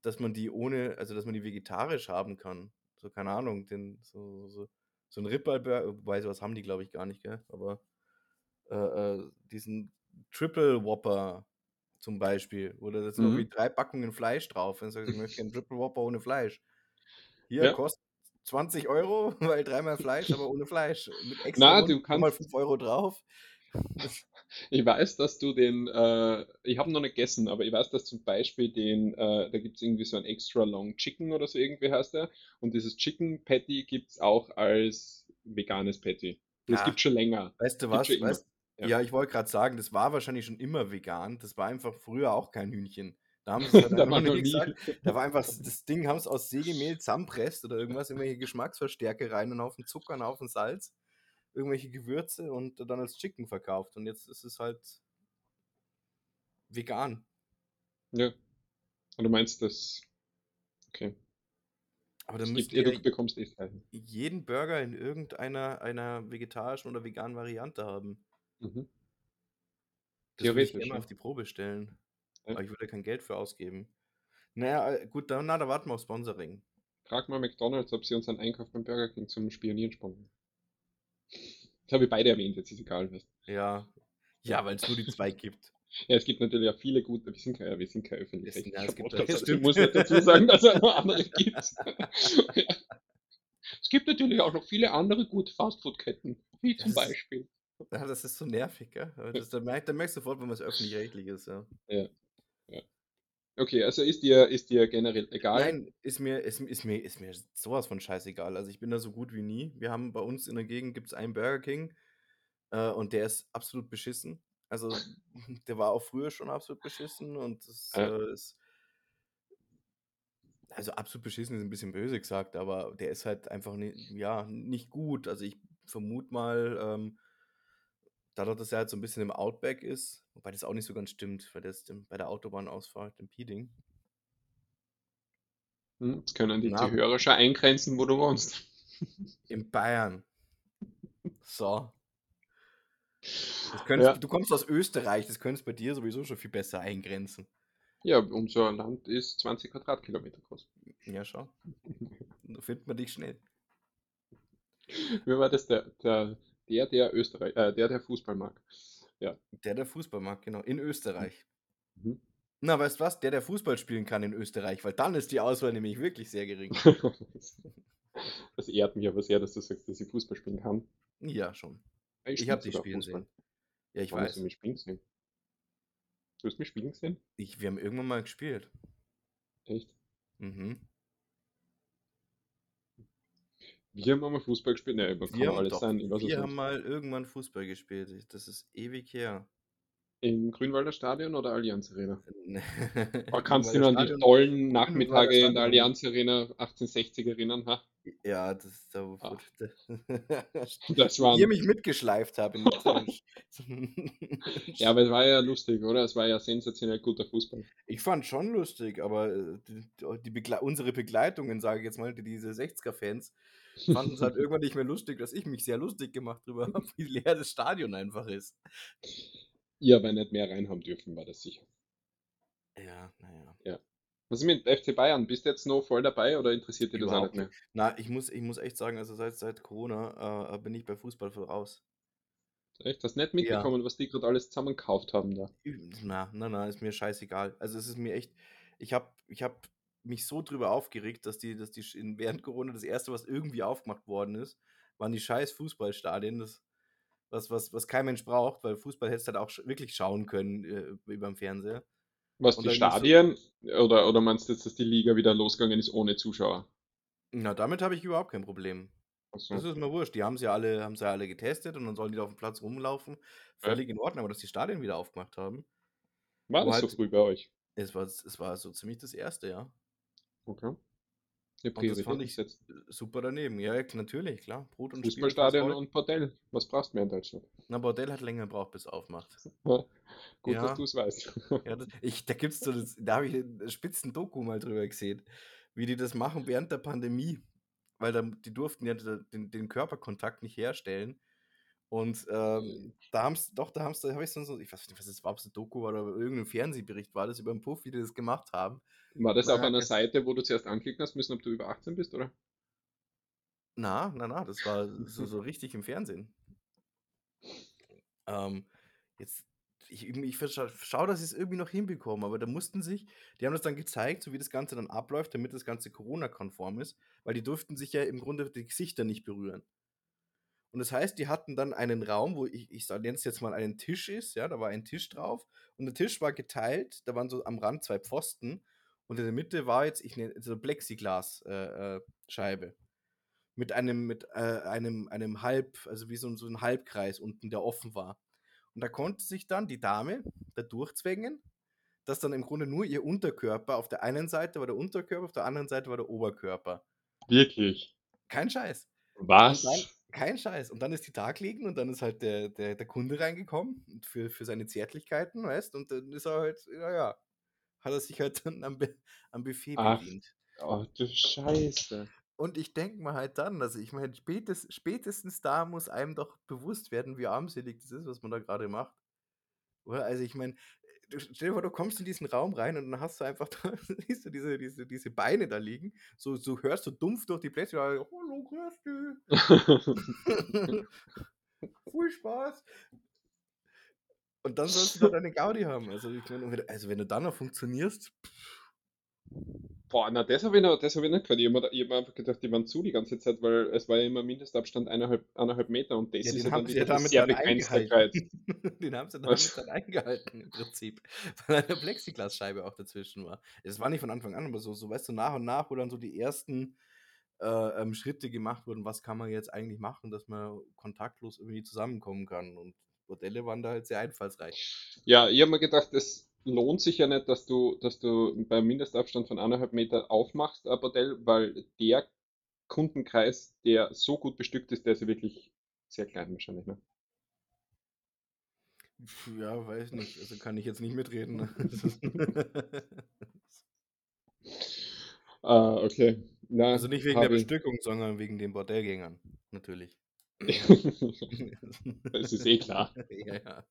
dass man die ohne, also dass man die vegetarisch haben kann. So, keine Ahnung, den, so, so, so ein Ribeye-Burger, wobei sowas haben die, glaube ich, gar nicht, gell? Aber äh, äh, diesen Triple Whopper zum Beispiel, wo da irgendwie Mhm. drei Packungen Fleisch drauf. Und sagst, ich möchte einen Triple Whopper ohne Fleisch. Hier Ja. kostet 20 Euro, weil dreimal Fleisch, aber ohne Fleisch. Mit extra Na, du kannst. 5 Euro drauf. Ich weiß, dass du den, äh, ich habe noch nicht gegessen, aber ich weiß, dass zum Beispiel den, äh, da gibt es irgendwie so ein Extra Long Chicken oder so irgendwie heißt der. Und dieses Chicken Patty gibt es auch als veganes Patty. Das ja, gibt schon länger. weißt du was? Weißt, Ja. ja, ich wollte gerade sagen, das war wahrscheinlich schon immer vegan. Das war einfach früher auch kein Hühnchen. Da haben sie es halt Da war nie gesagt. Da war einfach, das Ding haben sie aus Sägemehl zusammenpresst oder irgendwas, irgendwelche Geschmacksverstärke rein, einen Haufen Zucker, einen Haufen Salz, irgendwelche Gewürze und dann als Chicken verkauft. Und jetzt ist es halt vegan. Ja. Und du meinst das, okay. Aber dann Es müsst ihr du bekommst eh jeden Burger in irgendeiner einer vegetarischen oder veganen Variante haben. Mhm. Das würde ich Theoretisch, gerne mal ja. auf die Probe stellen. ja. Aber ich würde kein Geld für ausgeben. Naja, äh, gut, dann, na, da warten wir auf Sponsoring. Frag mal McDonalds, ob sie uns einen Einkauf beim Burger King zum Spionieren sponsern. Das habe ich beide erwähnt, jetzt ist egal. Was. Ja. Ja. Weil es nur die zwei gibt. Ja, es gibt natürlich auch viele gute, wir sind kein, wir sind kein Es, ja, es gibt Podcast, also ich muss nicht dazu sagen, dass es noch andere gibt. Ja. Es gibt natürlich auch noch viele andere gute Fastfood-Ketten, wie zum Das ist, Beispiel. Ja, das ist so nervig, gell? Aber Das, da, merkt, da merkst du sofort, wenn was öffentlich-rechtlich ist, ja. Ja, ja. Okay, also ist dir, ist dir generell egal? Nein, ist mir, ist, ist, mir, ist mir sowas von scheißegal. Also ich bin da so gut wie nie. Wir haben bei uns in der Gegend gibt es einen Burger King äh, und der ist absolut beschissen. Also der war auch früher schon absolut beschissen und das Ja. äh, ist, also absolut beschissen ist ein bisschen böse gesagt, aber der ist halt einfach ni ja, nicht gut. Also ich vermute mal, ähm, dadurch, dass er halt so ein bisschen im Outback ist, wobei das auch nicht so ganz stimmt, weil der ist bei der Autobahnausfahrt im Pieding. Hm, Jetzt können die Na, Zuhörer schon eingrenzen, wo du wohnst. in Bayern. So. Könntest, Ja. du kommst aus Österreich, das könntest bei dir sowieso schon viel besser eingrenzen. Ja, unser Land ist 20 Quadratkilometer groß. Ja, schau. Da findet man dich schnell. Wie war das der, der, der, der Österreich, äh, der, der Fußball mag? Ja. Der, der Fußball mag, genau. In Österreich. Mhm. Na, weißt du was? Der, der Fußball spielen kann in Österreich, weil dann ist die Auswahl nämlich wirklich sehr gering. Das ehrt mich aber sehr, dass du sagst, dass ich Fußball spielen kann. Ja, schon. Ich Ich habe dich spielen Fußball. sehen. Ja, ich Wann hast du weiß. mich spielen gesehen? Du hast mich spielen gesehen? Ich, wir haben irgendwann mal gespielt. Echt? Mhm. Wir haben einmal Fußball gespielt. Ne, kann Wir haben alles doch, sein. Wir haben nicht. mal irgendwann Fußball gespielt. Das ist ewig her. Im Grünwalder Stadion oder Allianz Arena? Ne, Oder Im kannst du dich an die tollen Nachmittage in der. Allianz Arena 1860 erinnern? Ha? Ja, das ist da, wo, Ah, das, wo ihr waren. mich mitgeschleift habt. Ja, aber es war ja lustig, oder? Es war ja sensationell guter Fußball. ich fand schon lustig, aber äh, die, die Begle unsere Begleitungen, sage ich jetzt mal, die, diese 60er-Fans, fanden es halt irgendwann nicht mehr lustig, dass ich mich sehr lustig gemacht drüber habe, wie leer das Stadion einfach ist. Ihr aber nicht mehr rein haben dürfen, war das sicher. Ja, naja. Ja. Was ist mit FC Bayern? Bist du jetzt noch voll dabei oder interessiert dich das auch nicht mehr? nicht. Na, ich muss, ich muss echt sagen, also seit, seit Corona äh, bin ich bei Fußball voraus. Echt? Hast du nicht Ja. mitbekommen, was die gerade alles zusammen gekauft haben da? Na, na, na, ist mir scheißegal. Also es ist mir echt, ich habe ich hab mich so drüber aufgeregt, dass die, dass die in, während Corona das erste, was irgendwie aufgemacht worden ist, waren die scheiß Fußballstadien, das, was, was, was kein Mensch braucht, weil Fußball hättest du halt auch sch- wirklich schauen können äh, über dem Fernseher. Was, Und die musst du, Stadien? Oder, oder meinst du jetzt, dass die Liga wieder losgegangen ist ohne Zuschauer? na, damit habe ich überhaupt kein Problem. Ach Das so. ist mir wurscht. Die haben sie alle, haben sie alle getestet und dann sollen die da auf dem Platz rumlaufen. Ja. Völlig in Ordnung, aber dass die Stadien wieder aufgemacht haben, War das so halt, früh bei euch? es war, es war so ziemlich das erste, ja. Okay. Ja, Und das fand ich setzen. super daneben. Ja, natürlich, klar. Brot und Fußballstadion und Bordell. Was brauchst du mehr in Deutschland? Na, Bordell hat länger gebraucht, bis es aufmacht. Ja, Gut, dass Ja, du es weißt. ja das, ich, da gibt's so das, da habe ich ein spitzen Doku mal drüber gesehen, wie die das machen während der Pandemie. Weil dann, die durften ja den, den Körperkontakt nicht herstellen. Und ähm, da haben es, doch, da haben da habe ich so, ich weiß nicht, was das war, ob es ein Doku war oder irgendein Fernsehbericht war, das über einen Puff, wie die das gemacht haben. War das Und auf einer Seite, wo du zuerst anklicken hast müssen, ob du über 18 bist, oder? Na, na, na, das war so, so richtig im Fernsehen. Ähm, jetzt, ich, ich verscha- schau, dass sie es irgendwie noch hinbekommen, aber da mussten sich, die haben das dann gezeigt, so wie das Ganze dann abläuft, damit das Ganze Corona-konform ist, weil die durften sich ja im Grunde die Gesichter nicht berühren. Und das heißt, die hatten dann einen Raum, wo ich, ich nenne es jetzt mal einen Tisch ist, ja, da war ein Tisch drauf und der Tisch war geteilt, da waren so am Rand zwei Pfosten und in der Mitte war jetzt, ich nenne so eine Plexiglas-Scheibe. Äh, Scheibe mit einem, mit äh, einem, einem Halb, also wie so, so ein Halbkreis unten, der offen war. Und da konnte sich dann die Dame da durchzwängen, dass dann im Grunde nur ihr Unterkörper, auf der einen Seite war der Unterkörper, auf der anderen Seite war der Oberkörper. Wirklich? Kein Scheiß. Was? Kein Scheiß. Und dann ist die da gelegen und dann ist halt der, der, der Kunde reingekommen und für, für seine Zärtlichkeiten, weißt und dann ist er halt, ja, ja, hat er sich halt dann am, am Buffet Ach, bedient. oh, du Scheiße. Und ich denke mir halt dann, also ich meine, spätestens, spätestens da muss einem doch bewusst werden, wie armselig das ist, was man da gerade macht. Oder? Also ich meine, du, stell dir vor, du kommst in diesen Raum rein und dann hast du einfach, da, siehst du diese, diese, diese Beine da liegen, so, so hörst du dumpf durch die Plätze, hallo, grüß dich, viel Spaß. Und dann sollst du da deine Gaudi haben. Also, ich also wenn du dann noch funktionierst, Boah, na, das habe ich, noch- das hab ich nicht gehört. Ich habe mir, hab mir einfach gedacht, die waren zu die ganze Zeit, weil es war ja immer Mindestabstand eineinhalb, eineinhalb Meter und das ja, ist ja dann das damit sehr eingehalten. Den haben sie damit dann eingehalten im Prinzip. Weil eine Plexiglasscheibe auch dazwischen war. Es war nicht von Anfang an, aber so, so weißt du, nach und nach, wo dann so die ersten äh, ähm, Schritte gemacht wurden, was kann man jetzt eigentlich machen, dass man kontaktlos irgendwie zusammenkommen kann. Und Bordelle waren da halt sehr einfallsreich. Ja, ich habe mir gedacht, es lohnt sich ja nicht, dass du, dass du beim Mindestabstand von eineinhalb Meter aufmachst, ein Bordell, weil der Kundenkreis, der so gut bestückt ist, der ist ja wirklich sehr klein wahrscheinlich, ne? Ja, weiß nicht. Also kann ich jetzt nicht mitreden. ne? Ah, okay. Na, also nicht wegen der habe ich. Bestückung, sondern wegen den Bordellgängern. Natürlich. Das ist eh klar. ja, ja.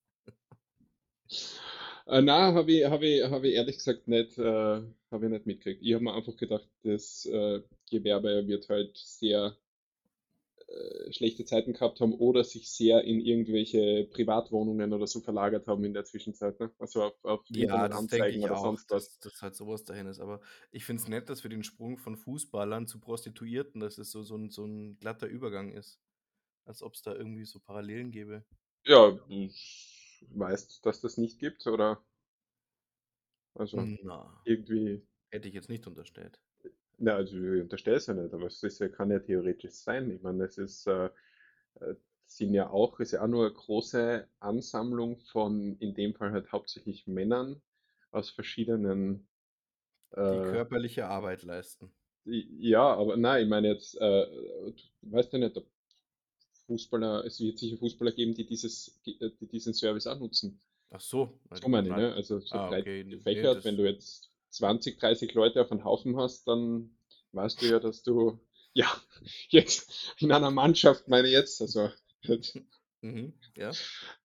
Äh, na, habe ich, hab ich, hab ich ehrlich gesagt nicht, äh, hab ich nicht mitgekriegt. Ich habe mir einfach gedacht, das äh, Gewerbe wird halt sehr äh, schlechte Zeiten gehabt haben oder sich sehr in irgendwelche Privatwohnungen oder so verlagert haben in der Zwischenzeit, ne? Also auf, auf Ja, das denke ich oder auch, sonst was. dass, dass halt sowas dahin ist. Aber ich finde es nett, dass wir den Sprung von Fußballern zu Prostituierten, dass es so, so, ein, so ein glatter Übergang ist. Als ob es da irgendwie so Parallelen gäbe. Ja, weißt, dass das nicht gibt oder also Na, irgendwie, hätte ich jetzt nicht unterstellt. na, also ich unterstelle es ja nicht, aber es ist, ja- kann ja theoretisch sein. Ich meine, es ist, äh, äh, sind ja auch, ist ja auch nur eine große Ansammlung von, in dem Fall halt hauptsächlich Männern aus verschiedenen, Die äh, körperliche Arbeit leisten. ja, aber nein, ich meine jetzt, äh, du weißt ja nicht, ob Fußballer, es wird sicher Fußballer geben, die dieses, die diesen Service auch nutzen. Ach so, So meine ich, ne? Also so ah, breit okay, nee, gefächert, das, wenn du jetzt 20, 30 Leute auf einem Haufen hast, dann weißt du ja, dass du, ja, jetzt in einer Mannschaft, meine ich jetzt, also mhm, ja.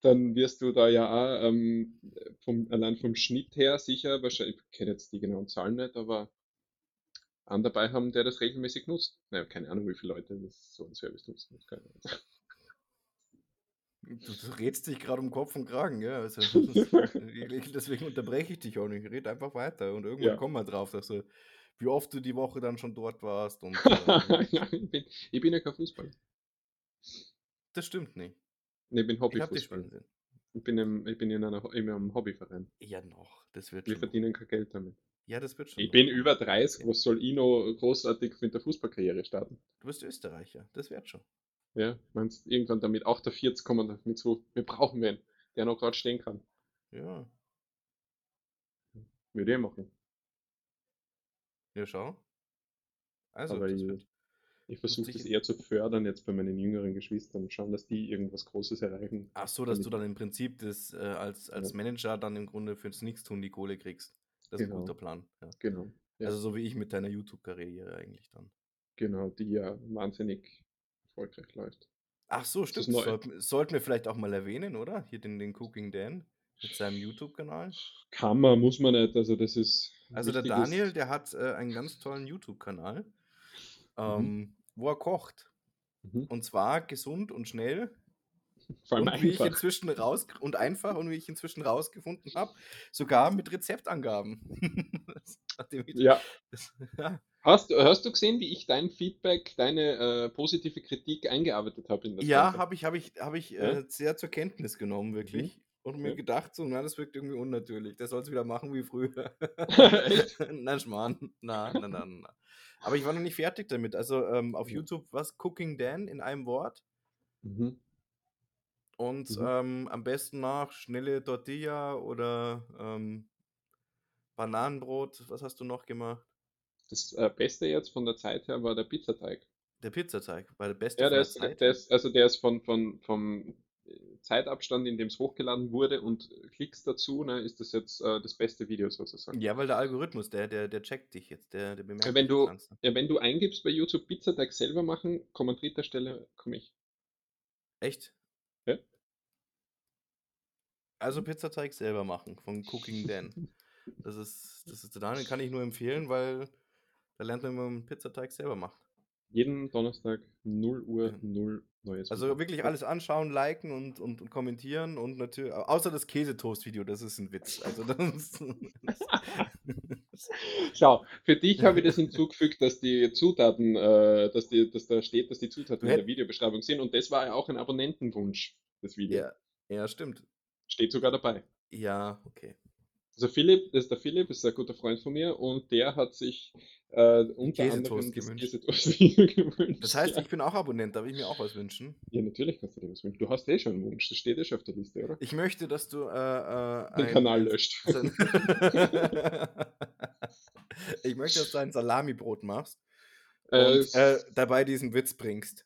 dann wirst du da ja auch ähm, vom, allein vom Schnitt her sicher, wahrscheinlich, ich kenne jetzt die genauen Zahlen nicht, aber einen dabei haben, der das regelmäßig nutzt. Naja, keine Ahnung, wie viele Leute das so einen Service nutzen. Keine Ahnung. Du, du redst dich gerade um Kopf und Kragen, ja. Also, ich- deswegen unterbreche ich dich auch nicht. Red einfach weiter und irgendwann Ja. kommen wir drauf, dass du, wie oft du die Woche dann schon dort warst. Und äh, ja, ich, bin, ich bin ja kein Fußballer. das stimmt nicht. Nee, ich bin Ich Hobbyfußballer. sehen. Ich bin, im, ich bin in, einer, in einem Hobbyverein. Ja, noch. Das wird Wir schon verdienen kein Geld damit. Ja, das wird schon. Ich bin über 30, Okay. was soll ich noch großartig mit der Fußballkarriere starten? Du bist Österreicher, das wird schon. Ja, meinst irgendwann damit 48 kommen damit so, wir brauchen wen, der noch gerade stehen kann. Ja, Würde ich machen. ja, schau. Also, Aber ich, wird. ich versuche das eher zu fördern jetzt bei meinen jüngeren Geschwistern, schauen, dass die irgendwas Großes erreichen. Ach so, dass du dann im Prinzip das äh, als, als Ja. Manager dann im Grunde fürs Nichtstun die Kohle kriegst. Das ist ein Genau. guter Plan. Ja. Genau. Ja. Also so wie ich mit deiner YouTube-Karriere eigentlich dann. Genau, die ja wahnsinnig erfolgreich läuft. Ach so, stimmt. sollten, sollten wir vielleicht auch mal erwähnen, oder? Hier den, den Cooking Dan mit seinem YouTube-Kanal. Kann man, muss man nicht, also das ist Also der Daniel, der hat äh, einen ganz tollen YouTube-Kanal, Mhm. ähm, wo er kocht. mhm, Und zwar gesund und schnell vor allem und wie ich einfach. inzwischen raus und einfach und wie ich inzwischen rausgefunden habe, sogar mit Rezeptangaben. Ja, das, ja. hast, du- hast du gesehen, wie ich dein Feedback, deine äh, positive Kritik eingearbeitet habe in das Ja, habe ich, habe ich, habe ich Ja? äh, sehr zur Kenntnis genommen, wirklich. Und mir Ja. gedacht, so, na, das wirkt irgendwie unnatürlich. Der soll es wieder machen wie früher. Nein, Schmarrn. Na, na, na, na. Aber ich war noch nicht fertig damit. Also ähm, auf. YouTube, was? Cooking Dan in einem Wort. Mhm. Und Mhm. ähm, am besten nach schnelle Tortilla oder ähm, Bananenbrot. Was hast du noch gemacht? Das äh, Beste jetzt von der Zeit her war der Pizzateig. Der Pizzateig war der beste Ja, von der der ist, Zeit. der ist, also der ist von, von, vom äh, Zeitabstand, in dem es hochgeladen wurde und Klicks dazu, ne, ist das jetzt äh, das beste Video sozusagen. Ja, weil der Algorithmus, der, der, der checkt dich jetzt, der, der bemerkt wenn dich das du, Ganze. ja, wenn du eingibst bei YouTube Pizzateig selber machen, komm an dritter Stelle, komme ich. Echt? Also Pizzateig selber machen von Cooking Dan. Das ist, das ist der Daniel, kann ich nur empfehlen, weil da lernt man, wie man Pizzateig selber macht. Jeden Donnerstag 0 Uhr Ja. 0 neues Also wirklich alles anschauen, liken und, und, und kommentieren und natürlich, außer das Käsetoast-Video, das ist ein Witz. Also das, Schau, für dich habe ich das hinzugefügt, dass die Zutaten, äh, dass, die, dass da steht, dass die Zutaten in der Videobeschreibung sind und das war ja auch ein Abonnentenwunsch, das Video. ja, ja, stimmt. Steht sogar dabei. Ja, okay. Also Philipp, das ist der Philipp, ist ein guter Freund von mir und der hat sich äh, unter anderem gewünscht. Gewünscht. Das heißt, ja. ich bin auch Abonnent, darf ich mir auch was wünschen? ja, natürlich kannst du dir was wünschen. Du hast eh schon einen Wunsch, das steht eh schon auf der Liste, oder? Ich möchte, dass du äh, äh, Den ein, Kanal löscht. ich möchte, dass du ein Salamibrot machst Äh, und äh, dabei diesen Witz bringst,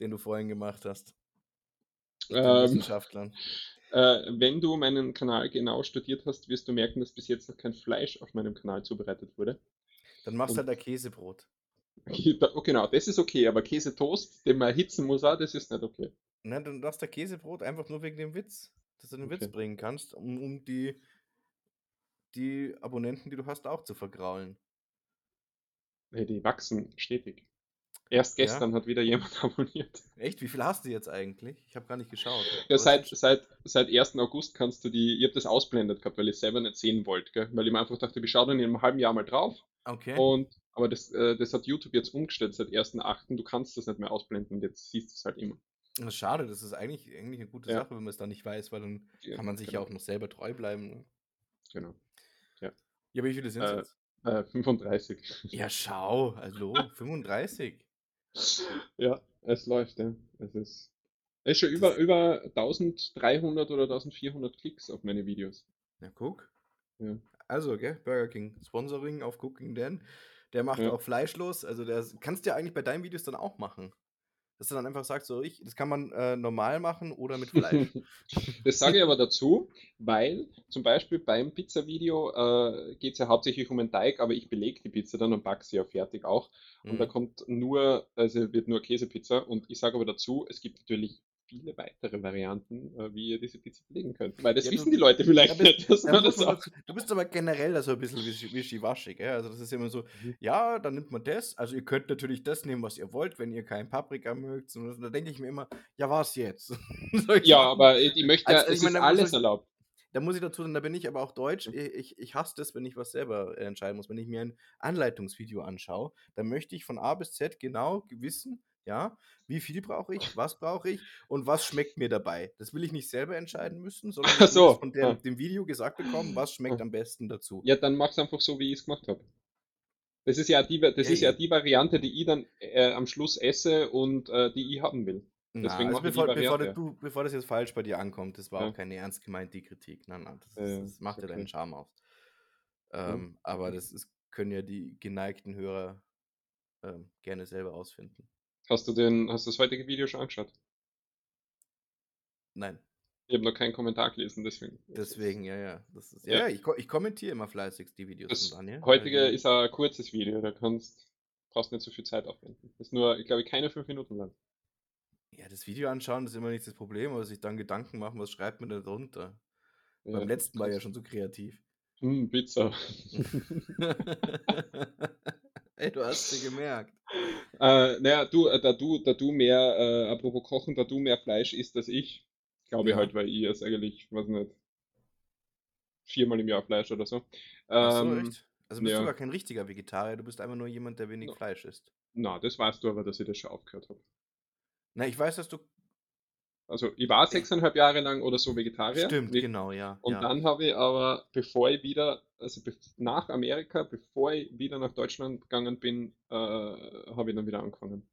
den du vorhin gemacht hast. Mit den ähm, Wissenschaftlern. Äh, wenn du meinen Kanal genau studiert hast, wirst du merken, dass bis jetzt noch kein Fleisch auf meinem Kanal zubereitet wurde. Dann machst du halt ein Käsebrot. Okay, da- oh, genau, das ist okay, aber Käsetoast, den man erhitzen muss, auch, das ist nicht okay. Ne, dann machst du Käsebrot einfach nur wegen dem Witz, dass du den Witz Okay. bringen kannst, um, um die, die Abonnenten, die du hast, auch zu vergraulen. Nee, die wachsen stetig. Erst Ja? gestern hat wieder jemand abonniert. Echt? Wie viel hast du jetzt eigentlich? Ich habe gar nicht geschaut. Ja, seit, seit, seit 1. August kannst du die, ich habe das ausblendet gehabt, weil ich es selber nicht sehen wollte, gell? weil ich mir einfach dachte, wir schauen dann in einem halben Jahr mal drauf. Okay. Und, aber das, äh, das hat YouTube jetzt umgestellt seit 1.8. Du kannst das nicht mehr ausblenden und jetzt siehst du es halt immer. Das schade, das ist eigentlich, eigentlich eine gute Ja. Sache, wenn man es da nicht weiß, weil dann Ja, kann man sich ja genau. auch noch selber treu bleiben. ne? Genau. Ja, aber wie viele sind es Äh, jetzt? äh, 35. Ja, schau, hallo, 35. Ja, es läuft, ja. Es ist, es ist schon über, über 1300 oder 1400 Klicks auf meine Videos. Ja, guck. Ja. Also, gell, Burger King, Sponsoring auf Cooking Dan. Der macht Ja. auch fleischlos. Also, der kannst du ja eigentlich bei deinen Videos dann auch machen. Dass du dann einfach sagst, so, ich, das kann man äh, normal machen oder mit Fleisch. Das sage ich aber dazu, weil zum Beispiel beim Pizza-Video äh, geht es ja hauptsächlich um einen Teig, aber ich belege die Pizza dann und backe sie ja fertig auch. Und da Mhm. kommt nur, also wird nur Käsepizza. Und ich sage aber dazu, es gibt natürlich viele weitere Varianten, äh, wie ihr diese Pizza belegen könnt. Weil das Ja, wissen du- die Leute vielleicht Ja, nicht, dass da man das auch. Du bist aber generell da so ein bisschen wischi- wischiwaschi, gell? Also das ist immer so, Mhm. ja, dann nimmt man das. Also ihr könnt natürlich das nehmen, was ihr wollt, wenn ihr kein Paprika mögt. Und da denke ich mir immer, ja, was jetzt? Ja, aber ich möchte ja, Also, ich es meine, ist alles ich- erlaubt. Da muss ich dazu sagen, da bin ich aber auch deutsch. Mhm. Ich, ich, ich hasse das, wenn ich was selber äh, entscheiden muss. Wenn ich mir ein Anleitungsvideo anschaue, dann möchte ich von A bis Z genau wissen, Ja, wie viel brauche ich? Was brauche ich? Und was schmeckt mir dabei? Das will ich nicht selber entscheiden müssen, sondern ich so, von dem, ah, dem Video gesagt bekommen, was schmeckt am besten dazu. Ja, dann mach's einfach so, wie ich es gemacht habe. Das ist ja die, das Ja, ist ja die Variante, die ich dann äh, am Schluss esse und äh, die ich haben will. Na, Deswegen also ich die bevor, bevor, du, bevor das jetzt falsch bei dir ankommt, das war Ja, auch keine ernst gemeinte Kritik. Nein, nein, das, ist, das macht ja deinen okay. Charme aus. Ja, Ähm, aber okay. das ist, können ja die geneigten Hörer ähm, gerne selber ausfinden. Hast du den, hast du das heutige Video schon angeschaut? Nein, Ich habe noch keinen Kommentar gelesen, deswegen. Es deswegen, ja, ja. Das ist, ja, ja, ich, ich kommentiere immer fleißig die Videos von das Daniel, weil heutige die, ist ein kurzes Video, da kannst, brauchst nicht so viel Zeit aufwenden. Ist nur, ich glaube, keine fünf Minuten lang. ja, das Video anschauen ist immer nicht das Problem, aber sich dann Gedanken machen, was schreibt man da drunter? Beim Ja, letzten war ja schon so kreativ. hm, Pizza. Ey, du hast sie gemerkt. Äh, naja, du, äh, da du, da du mehr, äh, apropos Kochen, da du mehr Fleisch isst als ich, glaube ich Ja. halt, weil ich esse eigentlich, weiß nicht, viermal im Jahr Fleisch oder so. Ach so, Ähm, echt? Also bist du ja, gar kein richtiger Vegetarier, du bist einfach nur jemand, der wenig no, Fleisch isst. na, das weißt du aber, dass ich das schon aufgehört habe. Na, ich weiß, dass du. Also ich war Ich, sechseinhalb Jahre lang oder so Vegetarier, stimmt, wie- genau, ja, und ja. dann habe ich aber, bevor ich wieder, also nach Amerika, bevor ich wieder nach Deutschland gegangen bin, äh, habe ich dann wieder angefangen,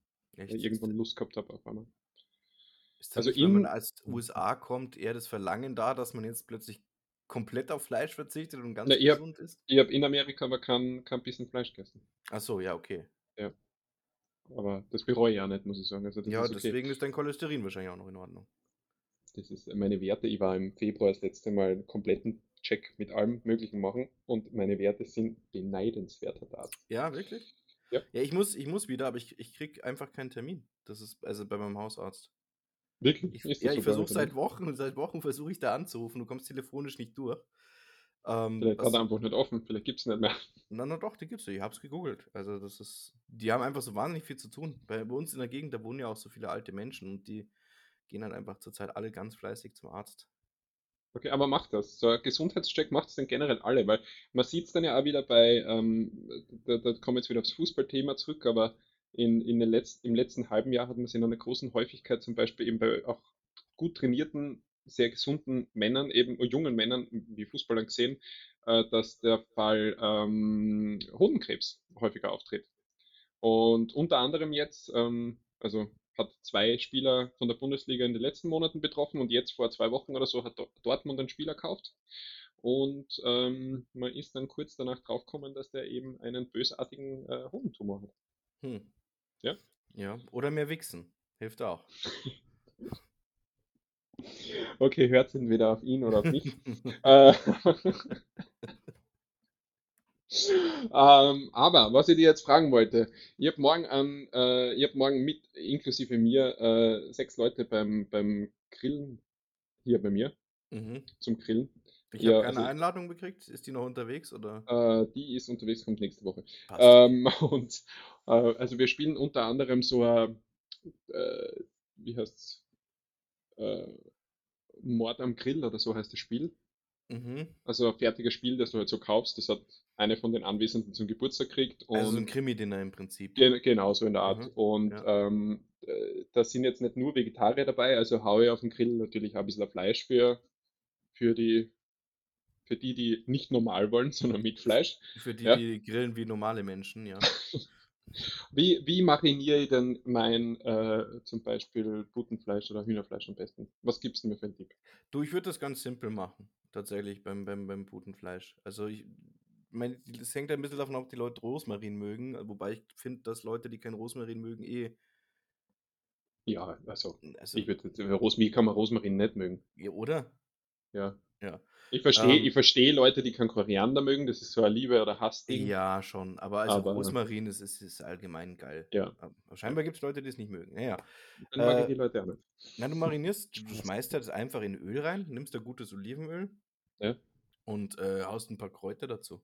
weil Echt? ich Ist, irgendwann Lust gehabt habe auf einmal. ist da Also nicht, wenn man als USA kommt, eher das Verlangen da, dass man jetzt plötzlich komplett auf Fleisch verzichtet und na, ganz ich habe gesund ist? ich hab in Amerika aber kein, kein bisschen Fleisch gegessen. Ach so, ja, okay. Ja, aber das bereue ich ja nicht, muss ich sagen. Also Ja, ist okay. deswegen ist dein Cholesterin wahrscheinlich auch noch in Ordnung. Das ist meine Werte. Ich war im Februar das letzte Mal einen kompletten Check mit allem Möglichen machen und meine Werte sind beneidenswert, Herr Arzt. Ja, wirklich? Ja, Ja, ich muss, ich muss wieder, aber ich, ich krieg einfach keinen Termin. Das ist also bei meinem Hausarzt. wirklich, Ich, ja, ich versuche seit Wochen und seit Wochen versuche ich da anzurufen. Du kommst telefonisch nicht durch. Ähm, Vielleicht hat er einfach nicht offen, vielleicht gibt es nicht mehr. na, na doch, die gibt's ja. Ich hab's gegoogelt. Also das ist, die haben einfach so wahnsinnig viel zu tun. Bei, bei uns in der Gegend, da wohnen ja auch so viele alte Menschen und die gehen dann einfach zurzeit alle ganz fleißig zum Arzt. Okay, aber macht das. So ein Gesundheitscheck macht es dann generell alle, weil man sieht es dann ja auch wieder bei, ähm, da, da kommen wir jetzt wieder aufs Fußballthema zurück, aber in, in den letzten, im letzten halben Jahr hat man es in einer großen Häufigkeit zum Beispiel eben bei auch gut trainierten, sehr gesunden Männern, eben äh, jungen Männern wie Fußballern gesehen, äh, dass der Fall ähm, Hodenkrebs häufiger auftritt. Und unter anderem jetzt, ähm, also hat zwei Spieler von der Bundesliga in den letzten Monaten betroffen und jetzt vor zwei Wochen oder so hat Dor- Dortmund einen Spieler gekauft. Und ähm, man ist dann kurz danach draufgekommen, dass der eben einen bösartigen äh, Hodentumor hat. Hm. Ja? Ja, oder mehr Wichsen. Hilft auch. Okay, hört es entweder auf ihn oder auf mich. äh, ähm, aber was ich dir jetzt fragen wollte, ich habe morgen, an, äh, hab morgen mit, inklusive mir, äh, sechs Leute beim, beim Grillen hier bei mir mhm. zum Grillen. Ich habe Ja, keine also Einladung gekriegt. Ist die noch unterwegs oder? äh, die ist unterwegs, kommt nächste Woche. Ähm, und äh, also wir spielen unter anderem so äh, wie heißt's, äh, Mord am Grill oder so heißt das Spiel. Mhm. Also ein fertiges Spiel, das du halt so kaufst. Das hat eine von den Anwesenden zum Geburtstag gekriegt Also so ein und Krimi-Dinner im Prinzip. gen genau so in der Art. Mhm. Und Ja. ähm, äh, da sind jetzt nicht nur Vegetarier dabei, also haue ich auf den Grill natürlich auch ein bisschen Fleisch für, für die, für die, die nicht normal wollen, sondern mit Fleisch. Für die, Ja. die grillen wie normale Menschen, ja. Wie, wie mariniere ich denn mein äh, zum Beispiel Putenfleisch oder Hühnerfleisch am besten? Was gibst du mir für einen Tipp? Du, ich würde das ganz simpel machen, tatsächlich beim, beim, beim Putenfleisch. Also ich meine, das hängt ein bisschen davon ab, ob die Leute Rosmarin mögen, wobei ich finde, dass Leute, die kein Rosmarin mögen, eh, Ja, also also, ich würde Rosmarin kann man Rosmarin nicht mögen. ja, oder? Ja. Ja. Ich verstehe, Ähm, ich verstehe Leute, die keinen Koriander mögen, das ist so ein Liebe- oder Hassding. Ja, schon. Aber also Aber Rosmarin ist, ist, ist allgemein geil. ja, Aber scheinbar gibt es Leute, die es nicht mögen. Naja. dann mag ich die Äh, Leute auch nicht. na, du marinierst, du, schmeißt halt einfach in Öl rein, nimmst da gutes Olivenöl Ja. und äh, haust ein paar Kräuter dazu.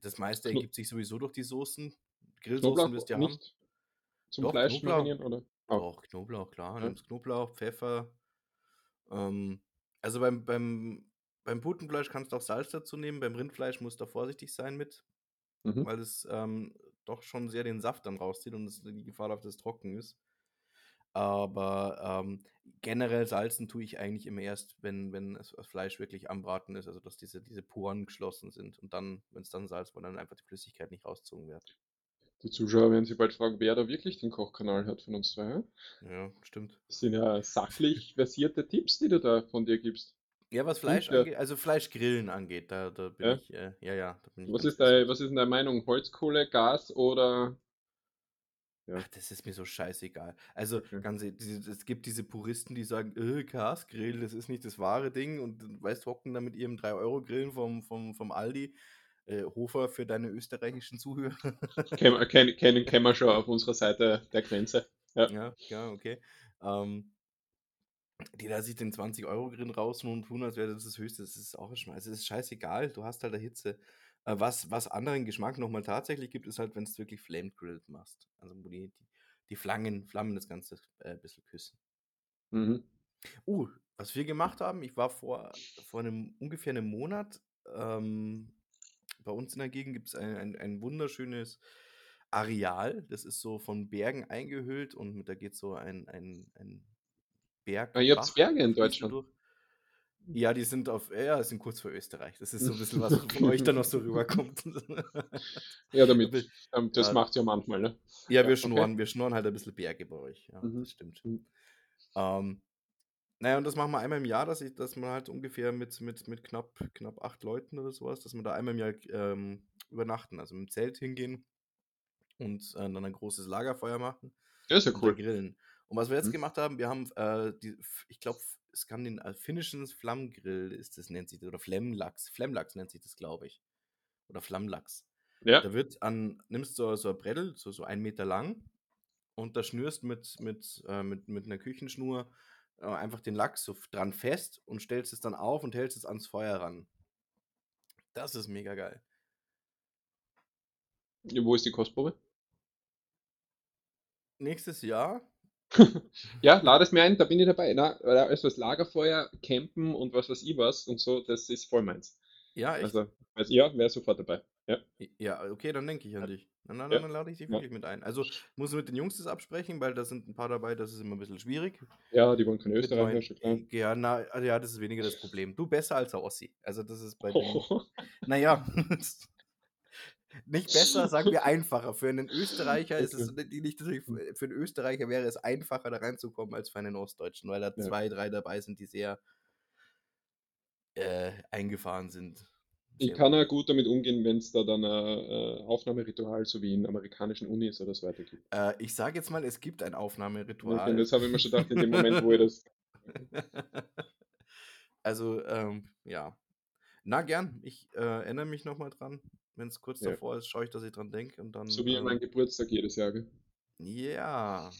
Das meiste ergibt sich sowieso durch die Soßen. Grillsoßen wirst du ja haben. zum Doch, Fleisch Knoblauch. marinieren, oder? Auch. Knoblauch, klar. Ja. Nimmst Knoblauch, Pfeffer. Ähm, also beim, beim, beim Putenfleisch kannst du auch Salz dazu nehmen. Beim Rindfleisch musst du vorsichtig sein mit, Mhm. weil es ähm, doch schon sehr den Saft dann rauszieht und es, die Gefahr läuft, dass es trocken ist. Aber ähm, generell salzen tue ich eigentlich immer erst, wenn, wenn das Fleisch wirklich am Braten ist, also dass diese, diese Poren geschlossen sind und dann, wenn es dann Salz war, dann einfach die Flüssigkeit nicht rausgezogen wird. Die Zuschauer werden sich bald fragen, wer da wirklich den Kochkanal hat von uns zwei. Ja? Stimmt. Das sind ja sachlich versierte Tipps, die du da von dir gibst. Ja, was Fleisch ja. angeht, also Fleischgrillen angeht, da, da bin Ja. ich, äh, ja, ja, Was ist, deine, was ist denn deine Meinung? Holzkohle, Gas oder Ja. Ach, das ist mir so scheißegal. Also, Okay. ganz diese, es gibt diese Puristen, die sagen, äh, Gasgrill, das ist nicht das wahre Ding und weißt, hocken da mit ihrem 3-Euro-Grillen vom, vom, vom Aldi. Äh, Hofer für deine österreichischen Zuhörer. kennen, kennen, kennen kennen wir schon auf unserer Seite der Grenze? Ja. ja, ja, okay. Ähm, die da sich den 20-Euro-Grill raus und tun, als wäre das das Höchste. Das ist auch ein Schmeiß. Es ist scheißegal, du hast halt der Hitze. Äh, was, was anderen Geschmack nochmal tatsächlich gibt, ist halt, wenn du es wirklich flamed grilled machst. Also, wo die, die, die Flammen, Flammen das Ganze äh, ein bisschen küssen. Mhm. Uh, was wir gemacht haben, ich war vor, vor einem ungefähr einem Monat, ähm, bei uns in der Gegend gibt es ein, ein, ein wunderschönes Areal, das ist so von Bergen eingehüllt und da geht so ein, ein, ein Berg. Ah, ihr habt Berge in Deutschland. durch. Ja, die sind auf, ja, sind kurz vor Österreich. Das ist so ein bisschen was von euch da noch so rüberkommt. Ja, damit. Ähm, das äh, macht ja manchmal, ne? Ja, Ja, wir okay. schnorren, wir schnorren halt ein bisschen Berge bei euch. Ja, Mhm. das stimmt. Mhm. Ähm, naja, und das machen wir einmal im Jahr, dass ich, dass man halt ungefähr mit, mit, mit knapp, knapp acht Leuten oder sowas, dass wir da einmal im Jahr ähm, übernachten, also mit dem Zelt hingehen und äh, dann ein großes Lagerfeuer machen Ja, ist ja und cool. dann grillen. Und was wir jetzt Mhm. gemacht haben, wir haben, äh, die, ich glaube, es kann den äh, finnischen Flammgrill, ist das, nennt sich das, oder Flemmlachs, Flemmlachs nennt sich das, glaube ich. Oder Flammlachs. Ja. Da wird an, nimmst du so ein Brettel, so, so einen Meter lang, und da schnürst mit, mit, äh, mit, mit einer Küchenschnur einfach den Lachs so dran fest und stellst es dann auf und hältst es ans Feuer ran. Das ist mega geil. Wo ist die Kostprobe? Nächstes Jahr, Ja, lade es mir ein, da bin ich dabei. Na, also das Lagerfeuer, Campen und was weiß ich was und so, das ist voll meins. ja, echt. Also, also ja, wäre sofort dabei. Ja. ja, okay, dann denke ich an dich. Dann, dann, Ja. dann lade ich dich Ja. wirklich mit ein. Also, ich muss mit den Jungs das absprechen, weil da sind ein paar dabei, das ist immer ein bisschen schwierig. ja, die wollen keine Österreicher, schon klar. ja, na, also ja, das ist weniger das Problem. Du besser als der Ossi. Also, das ist bei dem. Naja, nicht besser, sagen wir einfacher. Für einen Österreicher ist es nicht, nicht für einen Österreicher wäre es einfacher, da reinzukommen, als für einen Ostdeutschen, weil da Ja. zwei, drei dabei sind, die sehr äh, eingefahren sind. Ich kann auch gut damit umgehen, wenn es da dann ein äh, Aufnahmeritual, so wie in amerikanischen Unis oder so weiter gibt. Äh, ich sage jetzt mal, es gibt ein Okay, Aufnahmeritual. das habe ich mir schon gedacht, in dem Moment, wo ich das. also, ähm, ja. Na gern, ich äh, erinnere mich nochmal dran. Wenn es kurz Ja. davor ist, schaue ich, dass ich dran denke. Und dann. So wie ähm, mein Geburtstag jedes Jahr. Gell? Ja,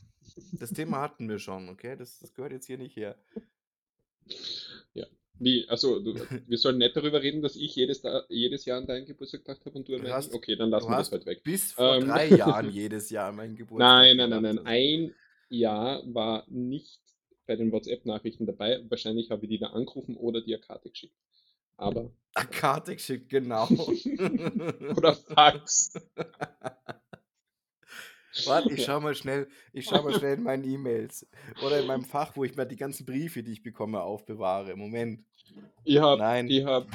das Thema hatten wir schon, okay? Das, das gehört jetzt hier nicht her. Wie, also, du, wir sollen nicht darüber reden, dass ich jedes, jedes Jahr an deinen Geburtstag gedacht habe und du an meinen. hast- Okay, dann lassen wir das halt weg. Bis vor Ähm. drei Jahren jedes Jahr an meinen Geburtstag. Nein, nein, nein, nein. hast. Ein Jahr war nicht bei den WhatsApp-Nachrichten dabei. Wahrscheinlich habe ich die da angerufen oder dir Karte geschickt. Aber. Ah, Karte geschickt, genau. Oder Fax. Warte, ich schau mal schnell, ich schau mal schnell in meinen E-Mails. Oder in meinem Fach, wo ich mir die ganzen Briefe, die ich bekomme, aufbewahre. Moment. Ich habe Nein. ich hab,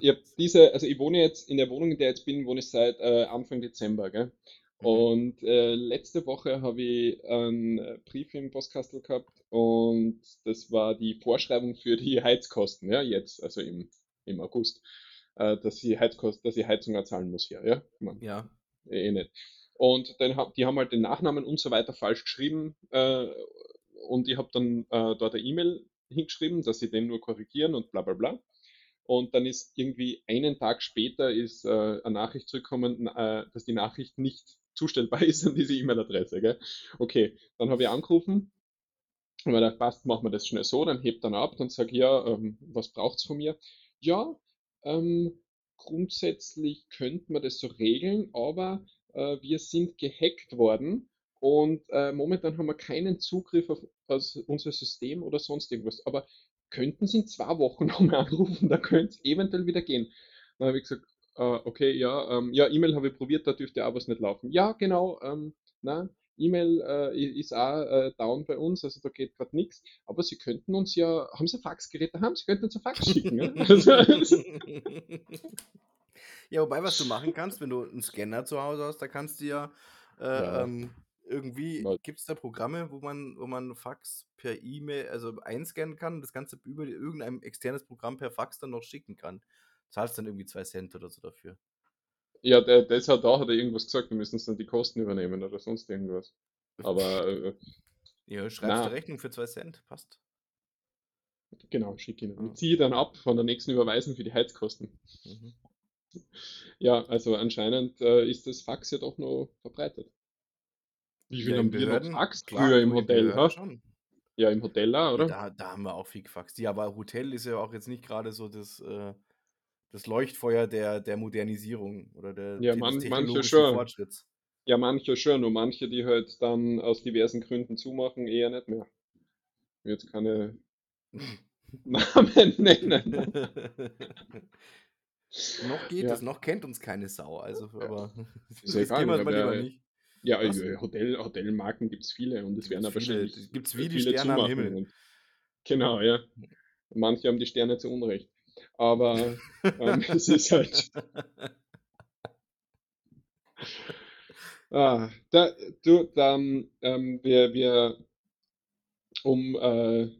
ich hab diese, also ich wohne jetzt in der Wohnung, in der ich jetzt bin, wohne ich seit äh, Anfang Dezember, gell? Mhm. Und äh, letzte Woche habe ich einen äh, Brief im Postkastel gehabt und das war die Vorschreibung für die Heizkosten, ja, jetzt, also im, im August, äh, dass ich Heizkosten, dass ich Heizung erzahlen muss hier, ja? Mein, Ja. eh nicht. Und dann hab, die haben halt den Nachnamen und so weiter falsch geschrieben äh, und ich habe dann äh, dort eine E-Mail hingeschrieben, dass sie den nur korrigieren und bla bla bla. Und dann ist irgendwie einen Tag später ist äh, eine Nachricht zurückgekommen, äh, dass die Nachricht nicht zustellbar ist an diese E-Mail-Adresse. Okay, dann habe ich angerufen und mir gedacht, passt, machen wir das schnell so, dann hebt dann ab, dann sage ja, ähm, was braucht's von mir? Ja, ähm, grundsätzlich könnte man das so regeln, aber äh, wir sind gehackt worden und äh, momentan haben wir keinen Zugriff auf, auf unser System oder sonst irgendwas. Aber könnten Sie in zwei Wochen nochmal anrufen, da könnte es eventuell wieder gehen. Dann habe ich gesagt, Äh, okay, ja, ähm, ja, E-Mail habe ich probiert, da dürfte aber was nicht laufen. Ja, genau, ähm, na, E-Mail äh, ist auch äh, down bei uns, also da geht gerade nichts. Aber Sie könnten uns ja, haben Sie ein Faxgerät daheim? Sie könnten uns ein Fax schicken? Also, also, Ja, wobei, was du machen kannst, wenn du einen Scanner zu Hause hast, da kannst du ja äh, ja, ähm, irgendwie, gibt es da Programme, wo man, wo man Fax per E-Mail, also einscannen kann und das Ganze über irgendein externes Programm per Fax dann noch schicken kann. Zahlst dann irgendwie zwei Cent oder so dafür. ja, der, das hat da hat er irgendwas gesagt, wir müssen uns dann die Kosten übernehmen oder sonst irgendwas. Aber äh, Ja, schreibst du Rechnung für zwei Cent, passt. genau, schick ihn. Ja. Ich ziehe dann ab von der nächsten Überweisung für die Heizkosten. Mhm. Ja, also anscheinend äh, ist das Fax ja doch noch verbreitet. Wie viel Ja, haben wir noch klar, früher im Hotel, ha? schon. Ja, im Hotel Ja, oder? da, da haben wir auch viel gefaxt. Ja, aber Hotel ist ja auch jetzt nicht gerade so das, äh, das Leuchtfeuer der, der Modernisierung oder der, Ja, man, manche schon. Fortschritts. Ja, manche schon, nur manche, die halt dann aus diversen Gründen zumachen, eher nicht mehr. Jetzt keine Namen nennen. Noch geht Ja, es, noch kennt uns keine Sau, also, aber ja wir es Ich mal lieber nicht. Ja, äh, Hotel, Hotelmarken gibt es viele und es werden viele, wahrscheinlich gibt es wie die viele Sterne am. Himmel. Genau, ja. Manche haben die Sterne zu Unrecht. Aber ähm, es ist halt. Ah, da, du, dann, ähm, wir, wir, um, äh,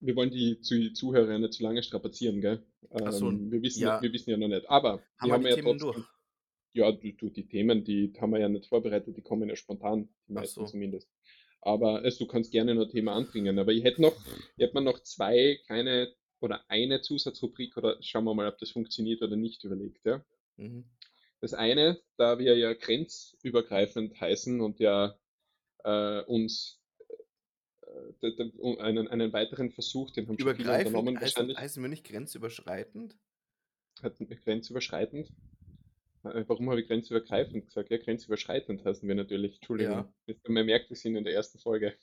wir wollen die Zu Zuhörer nicht zu lange strapazieren, gell? Ach so, Ähm, wir wissen, ja, wir wissen ja noch nicht. Aber haben die wir haben die ja Themen durch? Ja, du, du, die Themen, die haben wir ja nicht vorbereitet, die kommen ja spontan, die meisten so. zumindest. Aber also, du kannst gerne noch ein Thema anbringen. Aber ich hätte noch, ich hätte mir noch zwei kleine oder eine Zusatzrubrik oder schauen wir mal, ob das funktioniert oder nicht überlegt, ja? Mhm. Das eine, da wir ja grenzübergreifend heißen und ja äh, uns äh, einen, einen weiteren Versuch, den haben Übergreifend unternommen heißt, wahrscheinlich, heißen wir nicht grenzüberschreitend? hat grenzüberschreitend. Äh, Warum habe ich grenzübergreifend gesagt? Ja, grenzüberschreitend heißen wir natürlich. Entschuldigung. Ja, Man merkt es in der ersten Folge.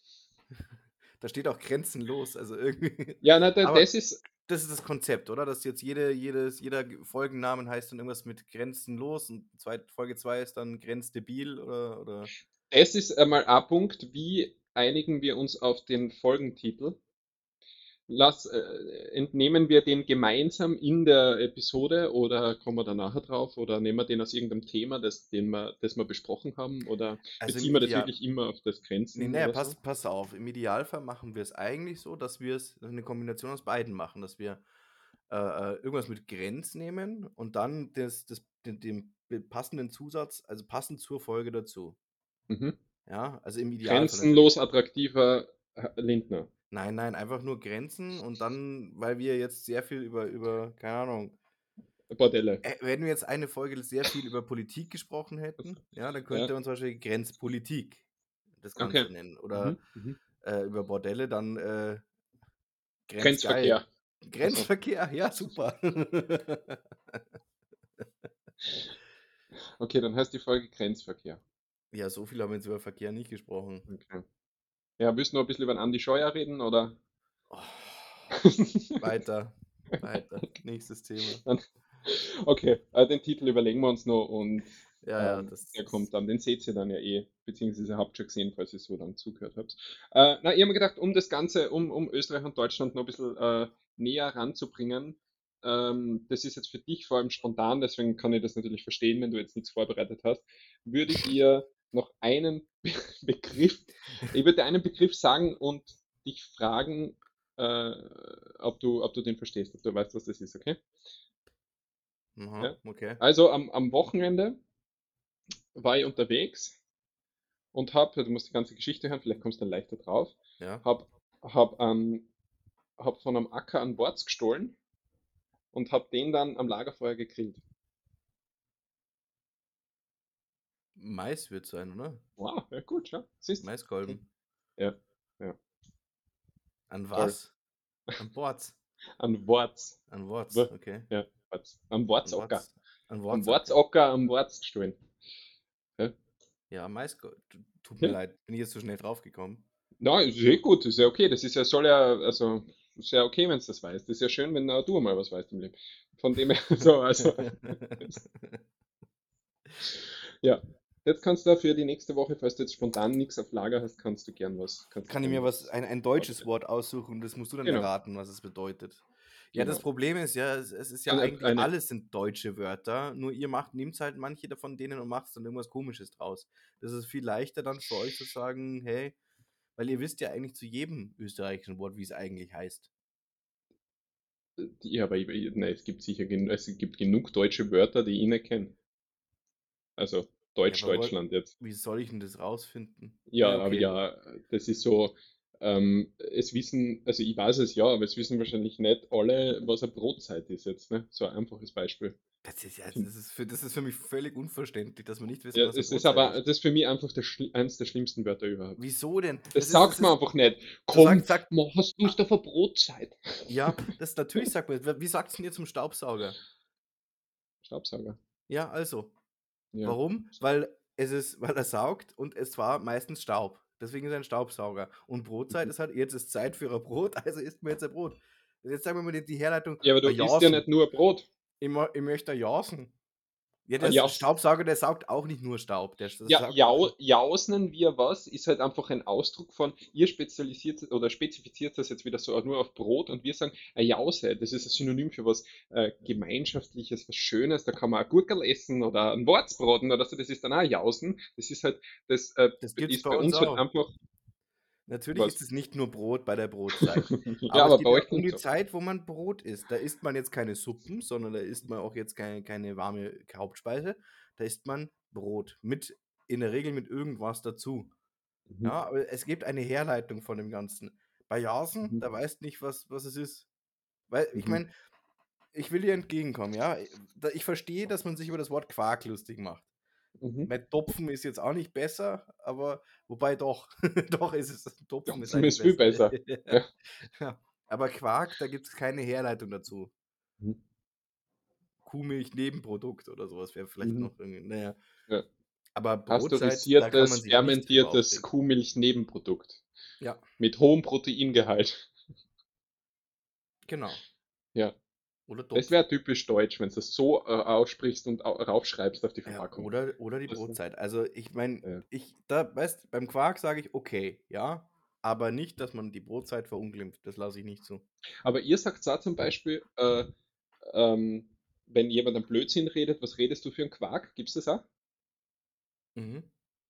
da steht auch grenzenlos, also irgendwie. Ja, na, da, das ist, das ist das Konzept, oder? Dass jetzt jede, jedes, jeder Ge- Folgennamen heißt dann irgendwas mit grenzenlos und zweit, Folge 2 ist dann grenzdebil oder, oder. das ist einmal ein Punkt. Wie einigen wir uns auf den Folgentitel? Lass, äh, entnehmen wir den gemeinsam in der Episode oder kommen wir da nachher drauf oder nehmen wir den aus irgendeinem Thema, das, den wir, das wir besprochen haben oder Also beziehen wir das wirklich immer auf das Nee, Grenzen naja, oder pass, so? pass auf. Im Idealfall machen wir es eigentlich so, dass wir es eine Kombination aus beiden machen, dass wir äh, äh, irgendwas mit Grenz nehmen und dann das, das, den, den passenden Zusatz, also passend zur Folge dazu. Mhm. Ja, also im Idealfall. Grenzenlos attraktiver äh, Lindner. Nein, nein, einfach nur Grenzen und dann, weil wir jetzt sehr viel über, über, keine Ahnung, Bordelle. äh, wenn wir jetzt eine Folge sehr viel über Politik gesprochen hätten, ja, dann könnte Ja, man zum Beispiel Grenzpolitik das Ganze okay. nennen. Oder Mhm. Mhm. äh, über Bordelle dann äh. Grenzverkehr. Grenzverkehr, ja, super. Okay, dann heißt die Folge Grenzverkehr. ja, so viel haben wir jetzt über Verkehr nicht gesprochen. Okay. Ja, willst du noch ein bisschen über den Andi Scheuer reden oder? Oh, weiter, weiter. Nächstes Thema. Dann, okay, äh, den Titel überlegen wir uns noch und Ja, ähm, das, der kommt dann. Den seht ihr dann ja eh, beziehungsweise habt schon gesehen, falls ihr so dann zugehört habt. Äh, na, ich habe mir gedacht, um das Ganze, um, um Österreich und Deutschland noch ein bisschen äh, näher ranzubringen, ähm, das ist jetzt für dich vor allem spontan, deswegen kann ich das natürlich verstehen, wenn du jetzt nichts vorbereitet hast, würde ich dir noch einen Be Begriff, ich würde dir einen Begriff sagen und dich fragen, äh, ob du, ob du den verstehst, ob du weißt, was das ist, okay? Aha, Ja? okay. Also am, am Wochenende war ich unterwegs und habe, du musst die ganze Geschichte hören, vielleicht kommst du dann leichter drauf, Ja. habe hab, ähm, hab von einem Acker einen Worts gestohlen und habe den dann am Lagerfeuer gegrillt. Mais wird sein, oder? Wow, ja gut, ja. Siehst okay. Maiskolben. Ja, ja, An was? An Bords. An Worts. An Worts, okay. Ja, Worts. Am An Wortsocker. Worts. An Wortsocker. Am Worts gestohlen. Ja, Ja, Maiskolben. Tut mir ja. leid, bin ich jetzt so schnell draufgekommen. Na, ist eh gut, ist ja okay. Das ist ja, soll ja, also, ist ja okay, wenn es das weißt. Das ist ja schön, wenn du mal was weißt im Leben. Von dem her, so, also, ja. Jetzt kannst du für die nächste Woche, falls du jetzt spontan nichts auf Lager hast, kannst du gern was. Kann ich mir was, ein, ein deutsches. Wort aussuchen und das musst du dann Genau, erraten, was es bedeutet. Ja, das genau. Problem ist ja, es, es ist ja Eine, eigentlich, eine, alles sind deutsche Wörter, nur ihr macht, nehmt halt manche davon denen und macht dann irgendwas komisches draus. Das ist viel leichter dann für euch zu sagen, hey, weil ihr wisst ja eigentlich zu jedem österreichischen Wort, wie es eigentlich heißt. ja, aber nein, es gibt sicher, es gibt genug deutsche Wörter, die ich nicht kenne. Also, Ja, Deutsch, aber woll- Deutschland jetzt. wie soll ich denn das rausfinden? Ja, Ja, aber okay. ja, das ist so, ähm, es wissen, also ich weiß es ja, aber es wissen wahrscheinlich nicht alle, was eine Brotzeit ist jetzt, ne? So ein einfaches Beispiel. Das ist ja, find- das ist für, das ist für mich völlig unverständlich, dass man nicht wissen, Ja, was es ist aber, ist. das ist für mich einfach der, eins der schlimmsten Wörter überhaupt. Wieso denn? Das Das ist, sagt das man einfach nicht. da sagt, Komm, sagt, ma, hast du Lust auf eine Brotzeit? ja, das natürlich sagt man, wie sagt es denn ihr zum Staubsauger? Staubsauger. Ja, also. Ja. Warum? Weil es ist, weil er saugt und es war meistens Staub. Deswegen ist er ein Staubsauger. Und Brotzeit Mhm. ist halt, jetzt ist Zeit für ein Brot, also isst man jetzt ein Brot. Jetzt sagen wir mal die, Herleitung, Ja, aber du isst ja nicht nur Brot. Ich, ich möchte ein Jasen. Ja, Ein der Jas Staubsauger, der saugt auch nicht nur Staub. Der das Ja, jau, jausnen wir was ist halt einfach ein Ausdruck von, ihr spezialisiert oder spezifiziert das jetzt wieder so nur auf Brot und wir sagen, ein Jause, das ist ein Synonym für was äh, Gemeinschaftliches, was Schönes, da kann man ein Gurkel essen oder ein Wortsbraten oder so, das ist dann auch Jausen. Das ist halt, das äh, Das es ist bei bei uns uns halt einfach, Natürlich ist was? es nicht nur Brot bei der Brotzeit. Ja, Aber es aber geht bei ja euch um die. Zeit, wo man Brot isst. Da isst man jetzt keine Suppen, sondern da isst man auch jetzt keine, keine warme Hauptspeise. Da isst man Brot. Mit, in der Regel mit irgendwas dazu. Mhm. Ja, aber es gibt eine Herleitung von dem Ganzen. Bei Jasen, Mhm. da weißt nicht, was, was es ist. Weil, ich Mhm. meine, ich will dir entgegenkommen, ja. Ich verstehe, dass man sich über das Wort Quark lustig macht. Mhm. Mein Topfen ist jetzt auch nicht besser, aber wobei doch, doch ist es. Topfen ist Topfen eigentlich ist viel besser. Ja. Ja, aber Quark, da gibt es keine Herleitung dazu. Mhm. Kuhmilch Nebenprodukt oder sowas wäre vielleicht Mhm. noch irgendwie. Naja. Ja. Aber Brotzeit, man Pasteurisiertes, fermentiertes drüber aufregen. Kuhmilch-Nebenprodukt Ja, mit hohem Proteingehalt. genau. Ja. Oder Das wäre typisch deutsch, wenn du das so äh, aussprichst und au raufschreibst auf die Ja, Verpackung. oder, oder die Brotzeit. Also ich meine, ja. ich, da, weißt, beim Quark sage ich okay, ja, aber nicht, dass man die Brotzeit verunglimpft. Das lasse ich nicht zu. Aber ihr sagt auch zum Beispiel, äh, ähm, wenn jemand einen Blödsinn redet, was redest du für einen Quark? Gibt's das auch? Mhm.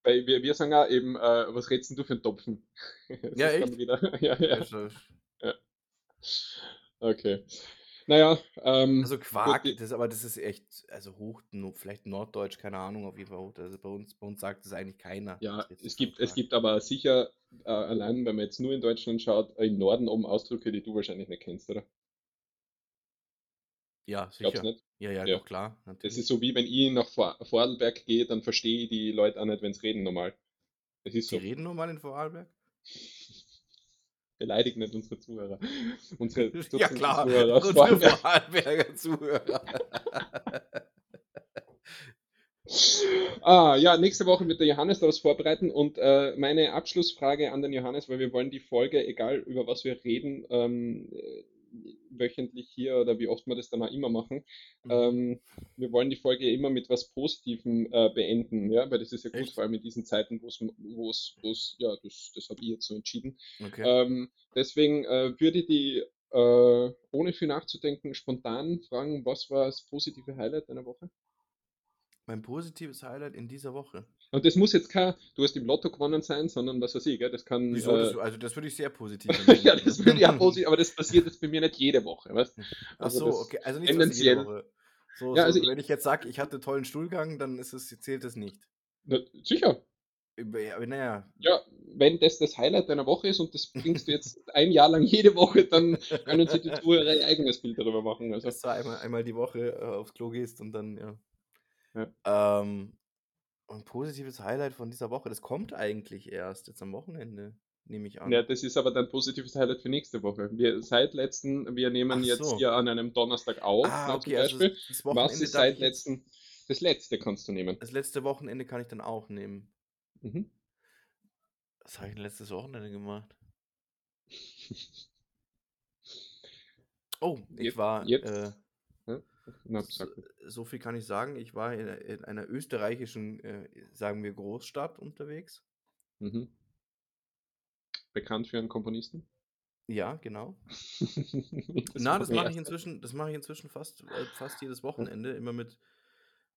Weil wir, wir sagen auch eben, äh, was redest du für einen Topfen? Ja, echt? ja, ja, ja. Okay. Naja, ähm, also gut, Quark, die, das, aber das ist echt, also hoch, vielleicht Norddeutsch, keine Ahnung, auf jeden Fall hoch. Also bei uns, bei uns sagt es eigentlich keiner. Ja, es gibt, es Quark? gibt aber sicher, äh, allein wenn man jetzt nur in Deutschland schaut, im Norden oben Ausdrücke, die du wahrscheinlich nicht kennst, oder? Ja, Glaubst sicher. nicht? Ja, ja, Ja. doch klar, Das ist natürlich. so wie wenn ich nach Vor Vorarlberg gehe, dann verstehe ich die Leute auch nicht, wenn sie reden normal. Das ist Die so. reden normal in Vorarlberg? Beleidigt nicht unsere Zuhörer. Unsere Ja, klar, Zuhörer unsere Vorarlberg. Vorarlberger Zuhörer. Ah, ja, nächste Woche wird der Johannes da was vorbereiten und äh, meine Abschlussfrage an den Johannes, weil wir wollen die Folge, egal über was wir reden, ähm, äh, wöchentlich hier oder wie oft wir das dann auch immer machen, Mhm. ähm, wir wollen die Folge immer mit was Positivem äh, beenden, ja, weil das ist ja gut, Echt? vor allem in diesen Zeiten, wo es, ja, das, das habe ich jetzt so entschieden. Okay. Ähm, deswegen äh, würde ich die, äh, ohne viel nachzudenken, spontan fragen, was war das positive Highlight deiner Woche? Mein positives Highlight in dieser Woche. Und das muss jetzt kein, du hast im Lotto gewonnen sein, sondern was weiß ich, gell? Das kann, Wieso? Das, äh, also das würde ich sehr positiv ja, das würde ich auch positiv, aber das passiert jetzt bei mir nicht jede Woche, weißt? Ach Also so, das okay. Also nicht jede Woche. So, ja, so, also wenn ich, jetzt sage, ich hatte einen tollen Stuhlgang, dann ist es, zählt das nicht. na, sicher, Aber naja. ja, wenn das das Highlight deiner Woche ist und das bringst du jetzt ein Jahr lang jede Woche, dann können sich die Zuhörer ihr eigenes Bild darüber machen, also, Dass du einmal, einmal die Woche äh, aufs Klo gehst und dann, ja. Ja. Ähm, ein positives Highlight von dieser Woche, das kommt eigentlich erst jetzt am Wochenende, nehme ich Ja, an. das ist aber dann positives Highlight für nächste Woche. Wir seit letzten, wir nehmen Ach jetzt so. hier an einem Donnerstag auf, Ah, ne, zum okay, also Beispiel. das Was ist seit letzten, das letzte kannst du nehmen. das letzte Wochenende kann ich dann auch nehmen. Mhm. Was habe ich denn letztes Wochenende gemacht? Oh, ich Jetzt, war, jetzt äh, so, so viel kann ich sagen, ich war in, in einer österreichischen, äh, sagen wir, Großstadt unterwegs. Mhm. Bekannt für einen Komponisten? Ja, genau. Das Na, das mache ich inzwischen, das mache ich inzwischen fast, äh, fast jedes Wochenende, immer mit,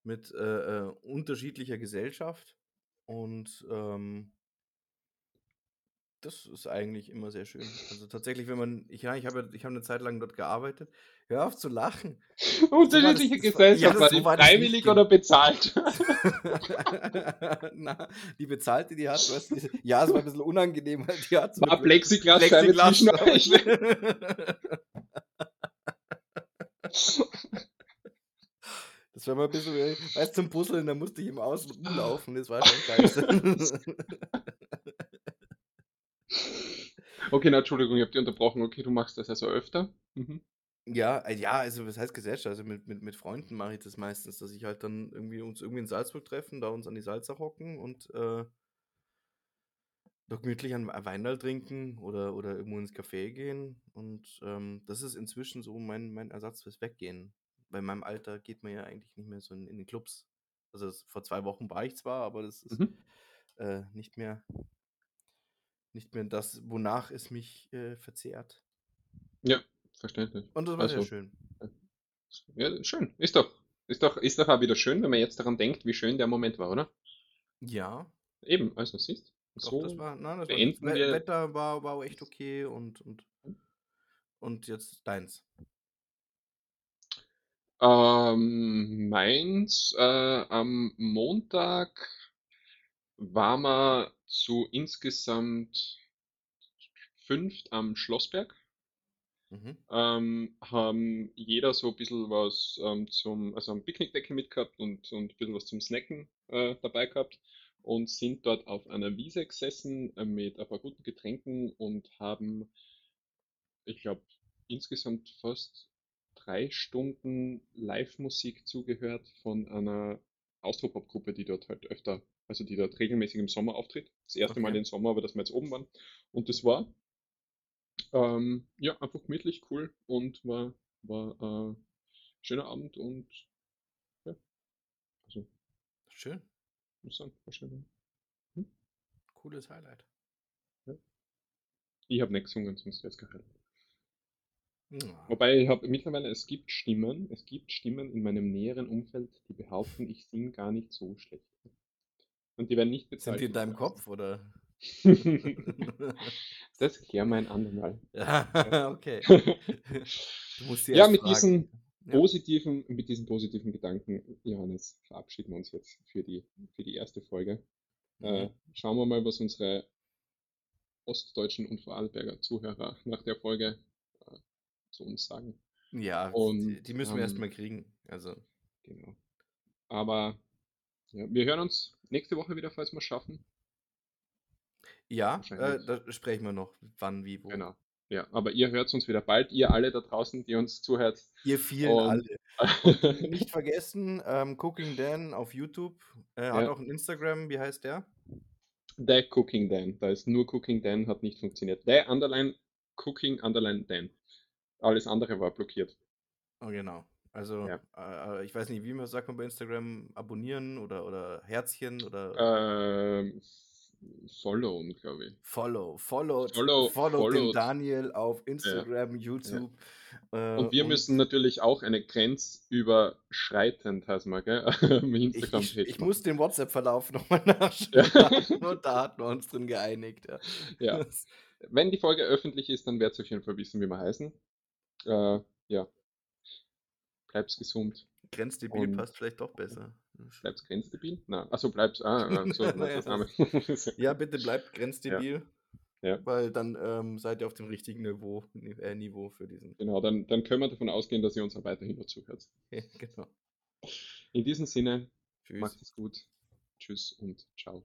mit äh, äh, unterschiedlicher Gesellschaft. Und ähm, das ist eigentlich immer sehr schön. Also tatsächlich, wenn man, ich, ja, ich habe, ich habe eine Zeit lang dort gearbeitet. Hör auf zu lachen. So Unterschiedliche war, ja, Gesellschaft, war so war freiwillig gem oder bezahlt? Na, die bezahlte, die hat, weißt du, ja, es war ein bisschen unangenehm, weil die hat so War Ple- Plexiglasscheibe zwischen euch? Das war mal ein bisschen, äh, weißt du, zum Puzzeln, da musste ich im Außen rumlaufen, das war schon scheiße. Okay, na, Entschuldigung, ich habe dich unterbrochen. Okay, du machst das also öfter. Mhm. Ja, äh, ja, also was heißt Gesellschaft? Also mit, mit, mit Freunden mache ich das meistens, dass ich halt dann irgendwie uns irgendwie in Salzburg treffen, da uns an die Salza hocken und äh, da gemütlich ein Weinal trinken oder, oder irgendwo ins Café gehen. Und ähm, das ist inzwischen so mein, mein Ersatz fürs Weggehen. Bei meinem Alter geht man ja eigentlich nicht mehr so in, in die Clubs. Also das, vor zwei Wochen war ich zwar, aber das ist Mhm. äh, nicht mehr nicht mehr das, wonach es mich äh, verzehrt. Ja, verständlich. Und das war sehr Also, schön. ja, schön. Ist doch, ist doch, ist doch auch wieder schön, wenn man jetzt daran denkt, wie schön der Moment war, oder? Ja, Eben, also siehst doch, das so war, nein, das war, das beenden We wir. Wetter war, war auch echt okay und, und, und jetzt deins. Ähm, meins, äh, am Montag waren wir zu insgesamt fünft am Schlossberg. Mhm. Ähm, haben jeder so ein bisschen was ähm, zum, also ein Picknickdecke mitgehabt und, und ein bisschen was zum Snacken äh, dabei gehabt und sind dort auf einer Wiese gesessen äh, mit ein paar guten Getränken und haben, ich glaube, insgesamt fast drei Stunden Live-Musik zugehört von einer Austropop-Gruppe, die dort halt öfter, also die dort regelmäßig im Sommer auftritt. Das erste Mal Okay. im Sommer, aber dass wir jetzt oben waren. Und das war ähm, ja, einfach gemütlich, cool und war, war äh, schöner Abend und ja, also Schön. muss sagen, war schön. Hm? Cooles Highlight. Ja. Ich habe nicht gesungen, sonst wäre es geil. Ja. Wobei ich habe mittlerweile, es gibt Stimmen, es gibt Stimmen in meinem näheren Umfeld, die behaupten, ich singe gar nicht so schlecht. Und die werden nicht Sind bezahlt. die in deinem. Kopf oder? das klären wir ein andermal. ja, okay. Ja, mit fragen. diesen Ja. positiven, mit diesen positiven Gedanken, Johannes, verabschieden wir uns jetzt für die, für die erste Folge. Äh, Mhm. schauen wir mal, was unsere ostdeutschen und Vorarlberger Zuhörer nach der Folge äh, zu uns sagen. Ja, die, Und die müssen wir ähm, mal kriegen. Also, genau. Aber ja, wir hören uns nächste Woche wieder, falls wir es schaffen. ja, äh, da sprechen wir noch, wann, wie, wo. Genau. Ja, aber ihr hört uns wieder bald, ihr alle da draußen, die uns zuhört. Ihr vielen Und alle. Und nicht vergessen, ähm, Cooking Dan auf YouTube. Er hat Ja. auch ein Instagram, wie heißt der? The Cooking Dan. Da ist nur Cooking Dan, hat nicht funktioniert. The Underline Cooking Underline Dan. Alles andere war blockiert. Oh, genau. Also, Ja. äh, ich weiß nicht, wie man sagt man bei Instagram, abonnieren oder, oder Herzchen oder Ähm, followen, glaube ich. Follow. Follow, Follow, follow den. Daniel auf Instagram, YouTube. Äh, Und wir müssen natürlich auch eine grenzüberschreitend, heißt mal, gell? Ich, Instagram ich, ich machen. muss den WhatsApp-Verlauf nochmal nachschauen. Ja. Und da hatten wir uns drin geeinigt. Ja. Ja. Wenn die Folge öffentlich ist, dann werdet ihr auf jeden Fall wissen, wie wir heißen. Äh, ja. Bleib's gesund. Grenzdebil Und- passt vielleicht doch besser. Bleib's grenzdebil? Na, achso, bleib's. Ah, so, Name. Ja, bitte bleibt grenzdebil. Ja. Weil dann ähm, seid ihr auf dem richtigen Niveau, Ni- äh, Niveau für diesen. Genau, dann, dann können wir davon ausgehen, dass ihr uns auch weiterhin noch zuhört. genau. In diesem Sinne, Tschüss. macht es gut. Tschüss und ciao.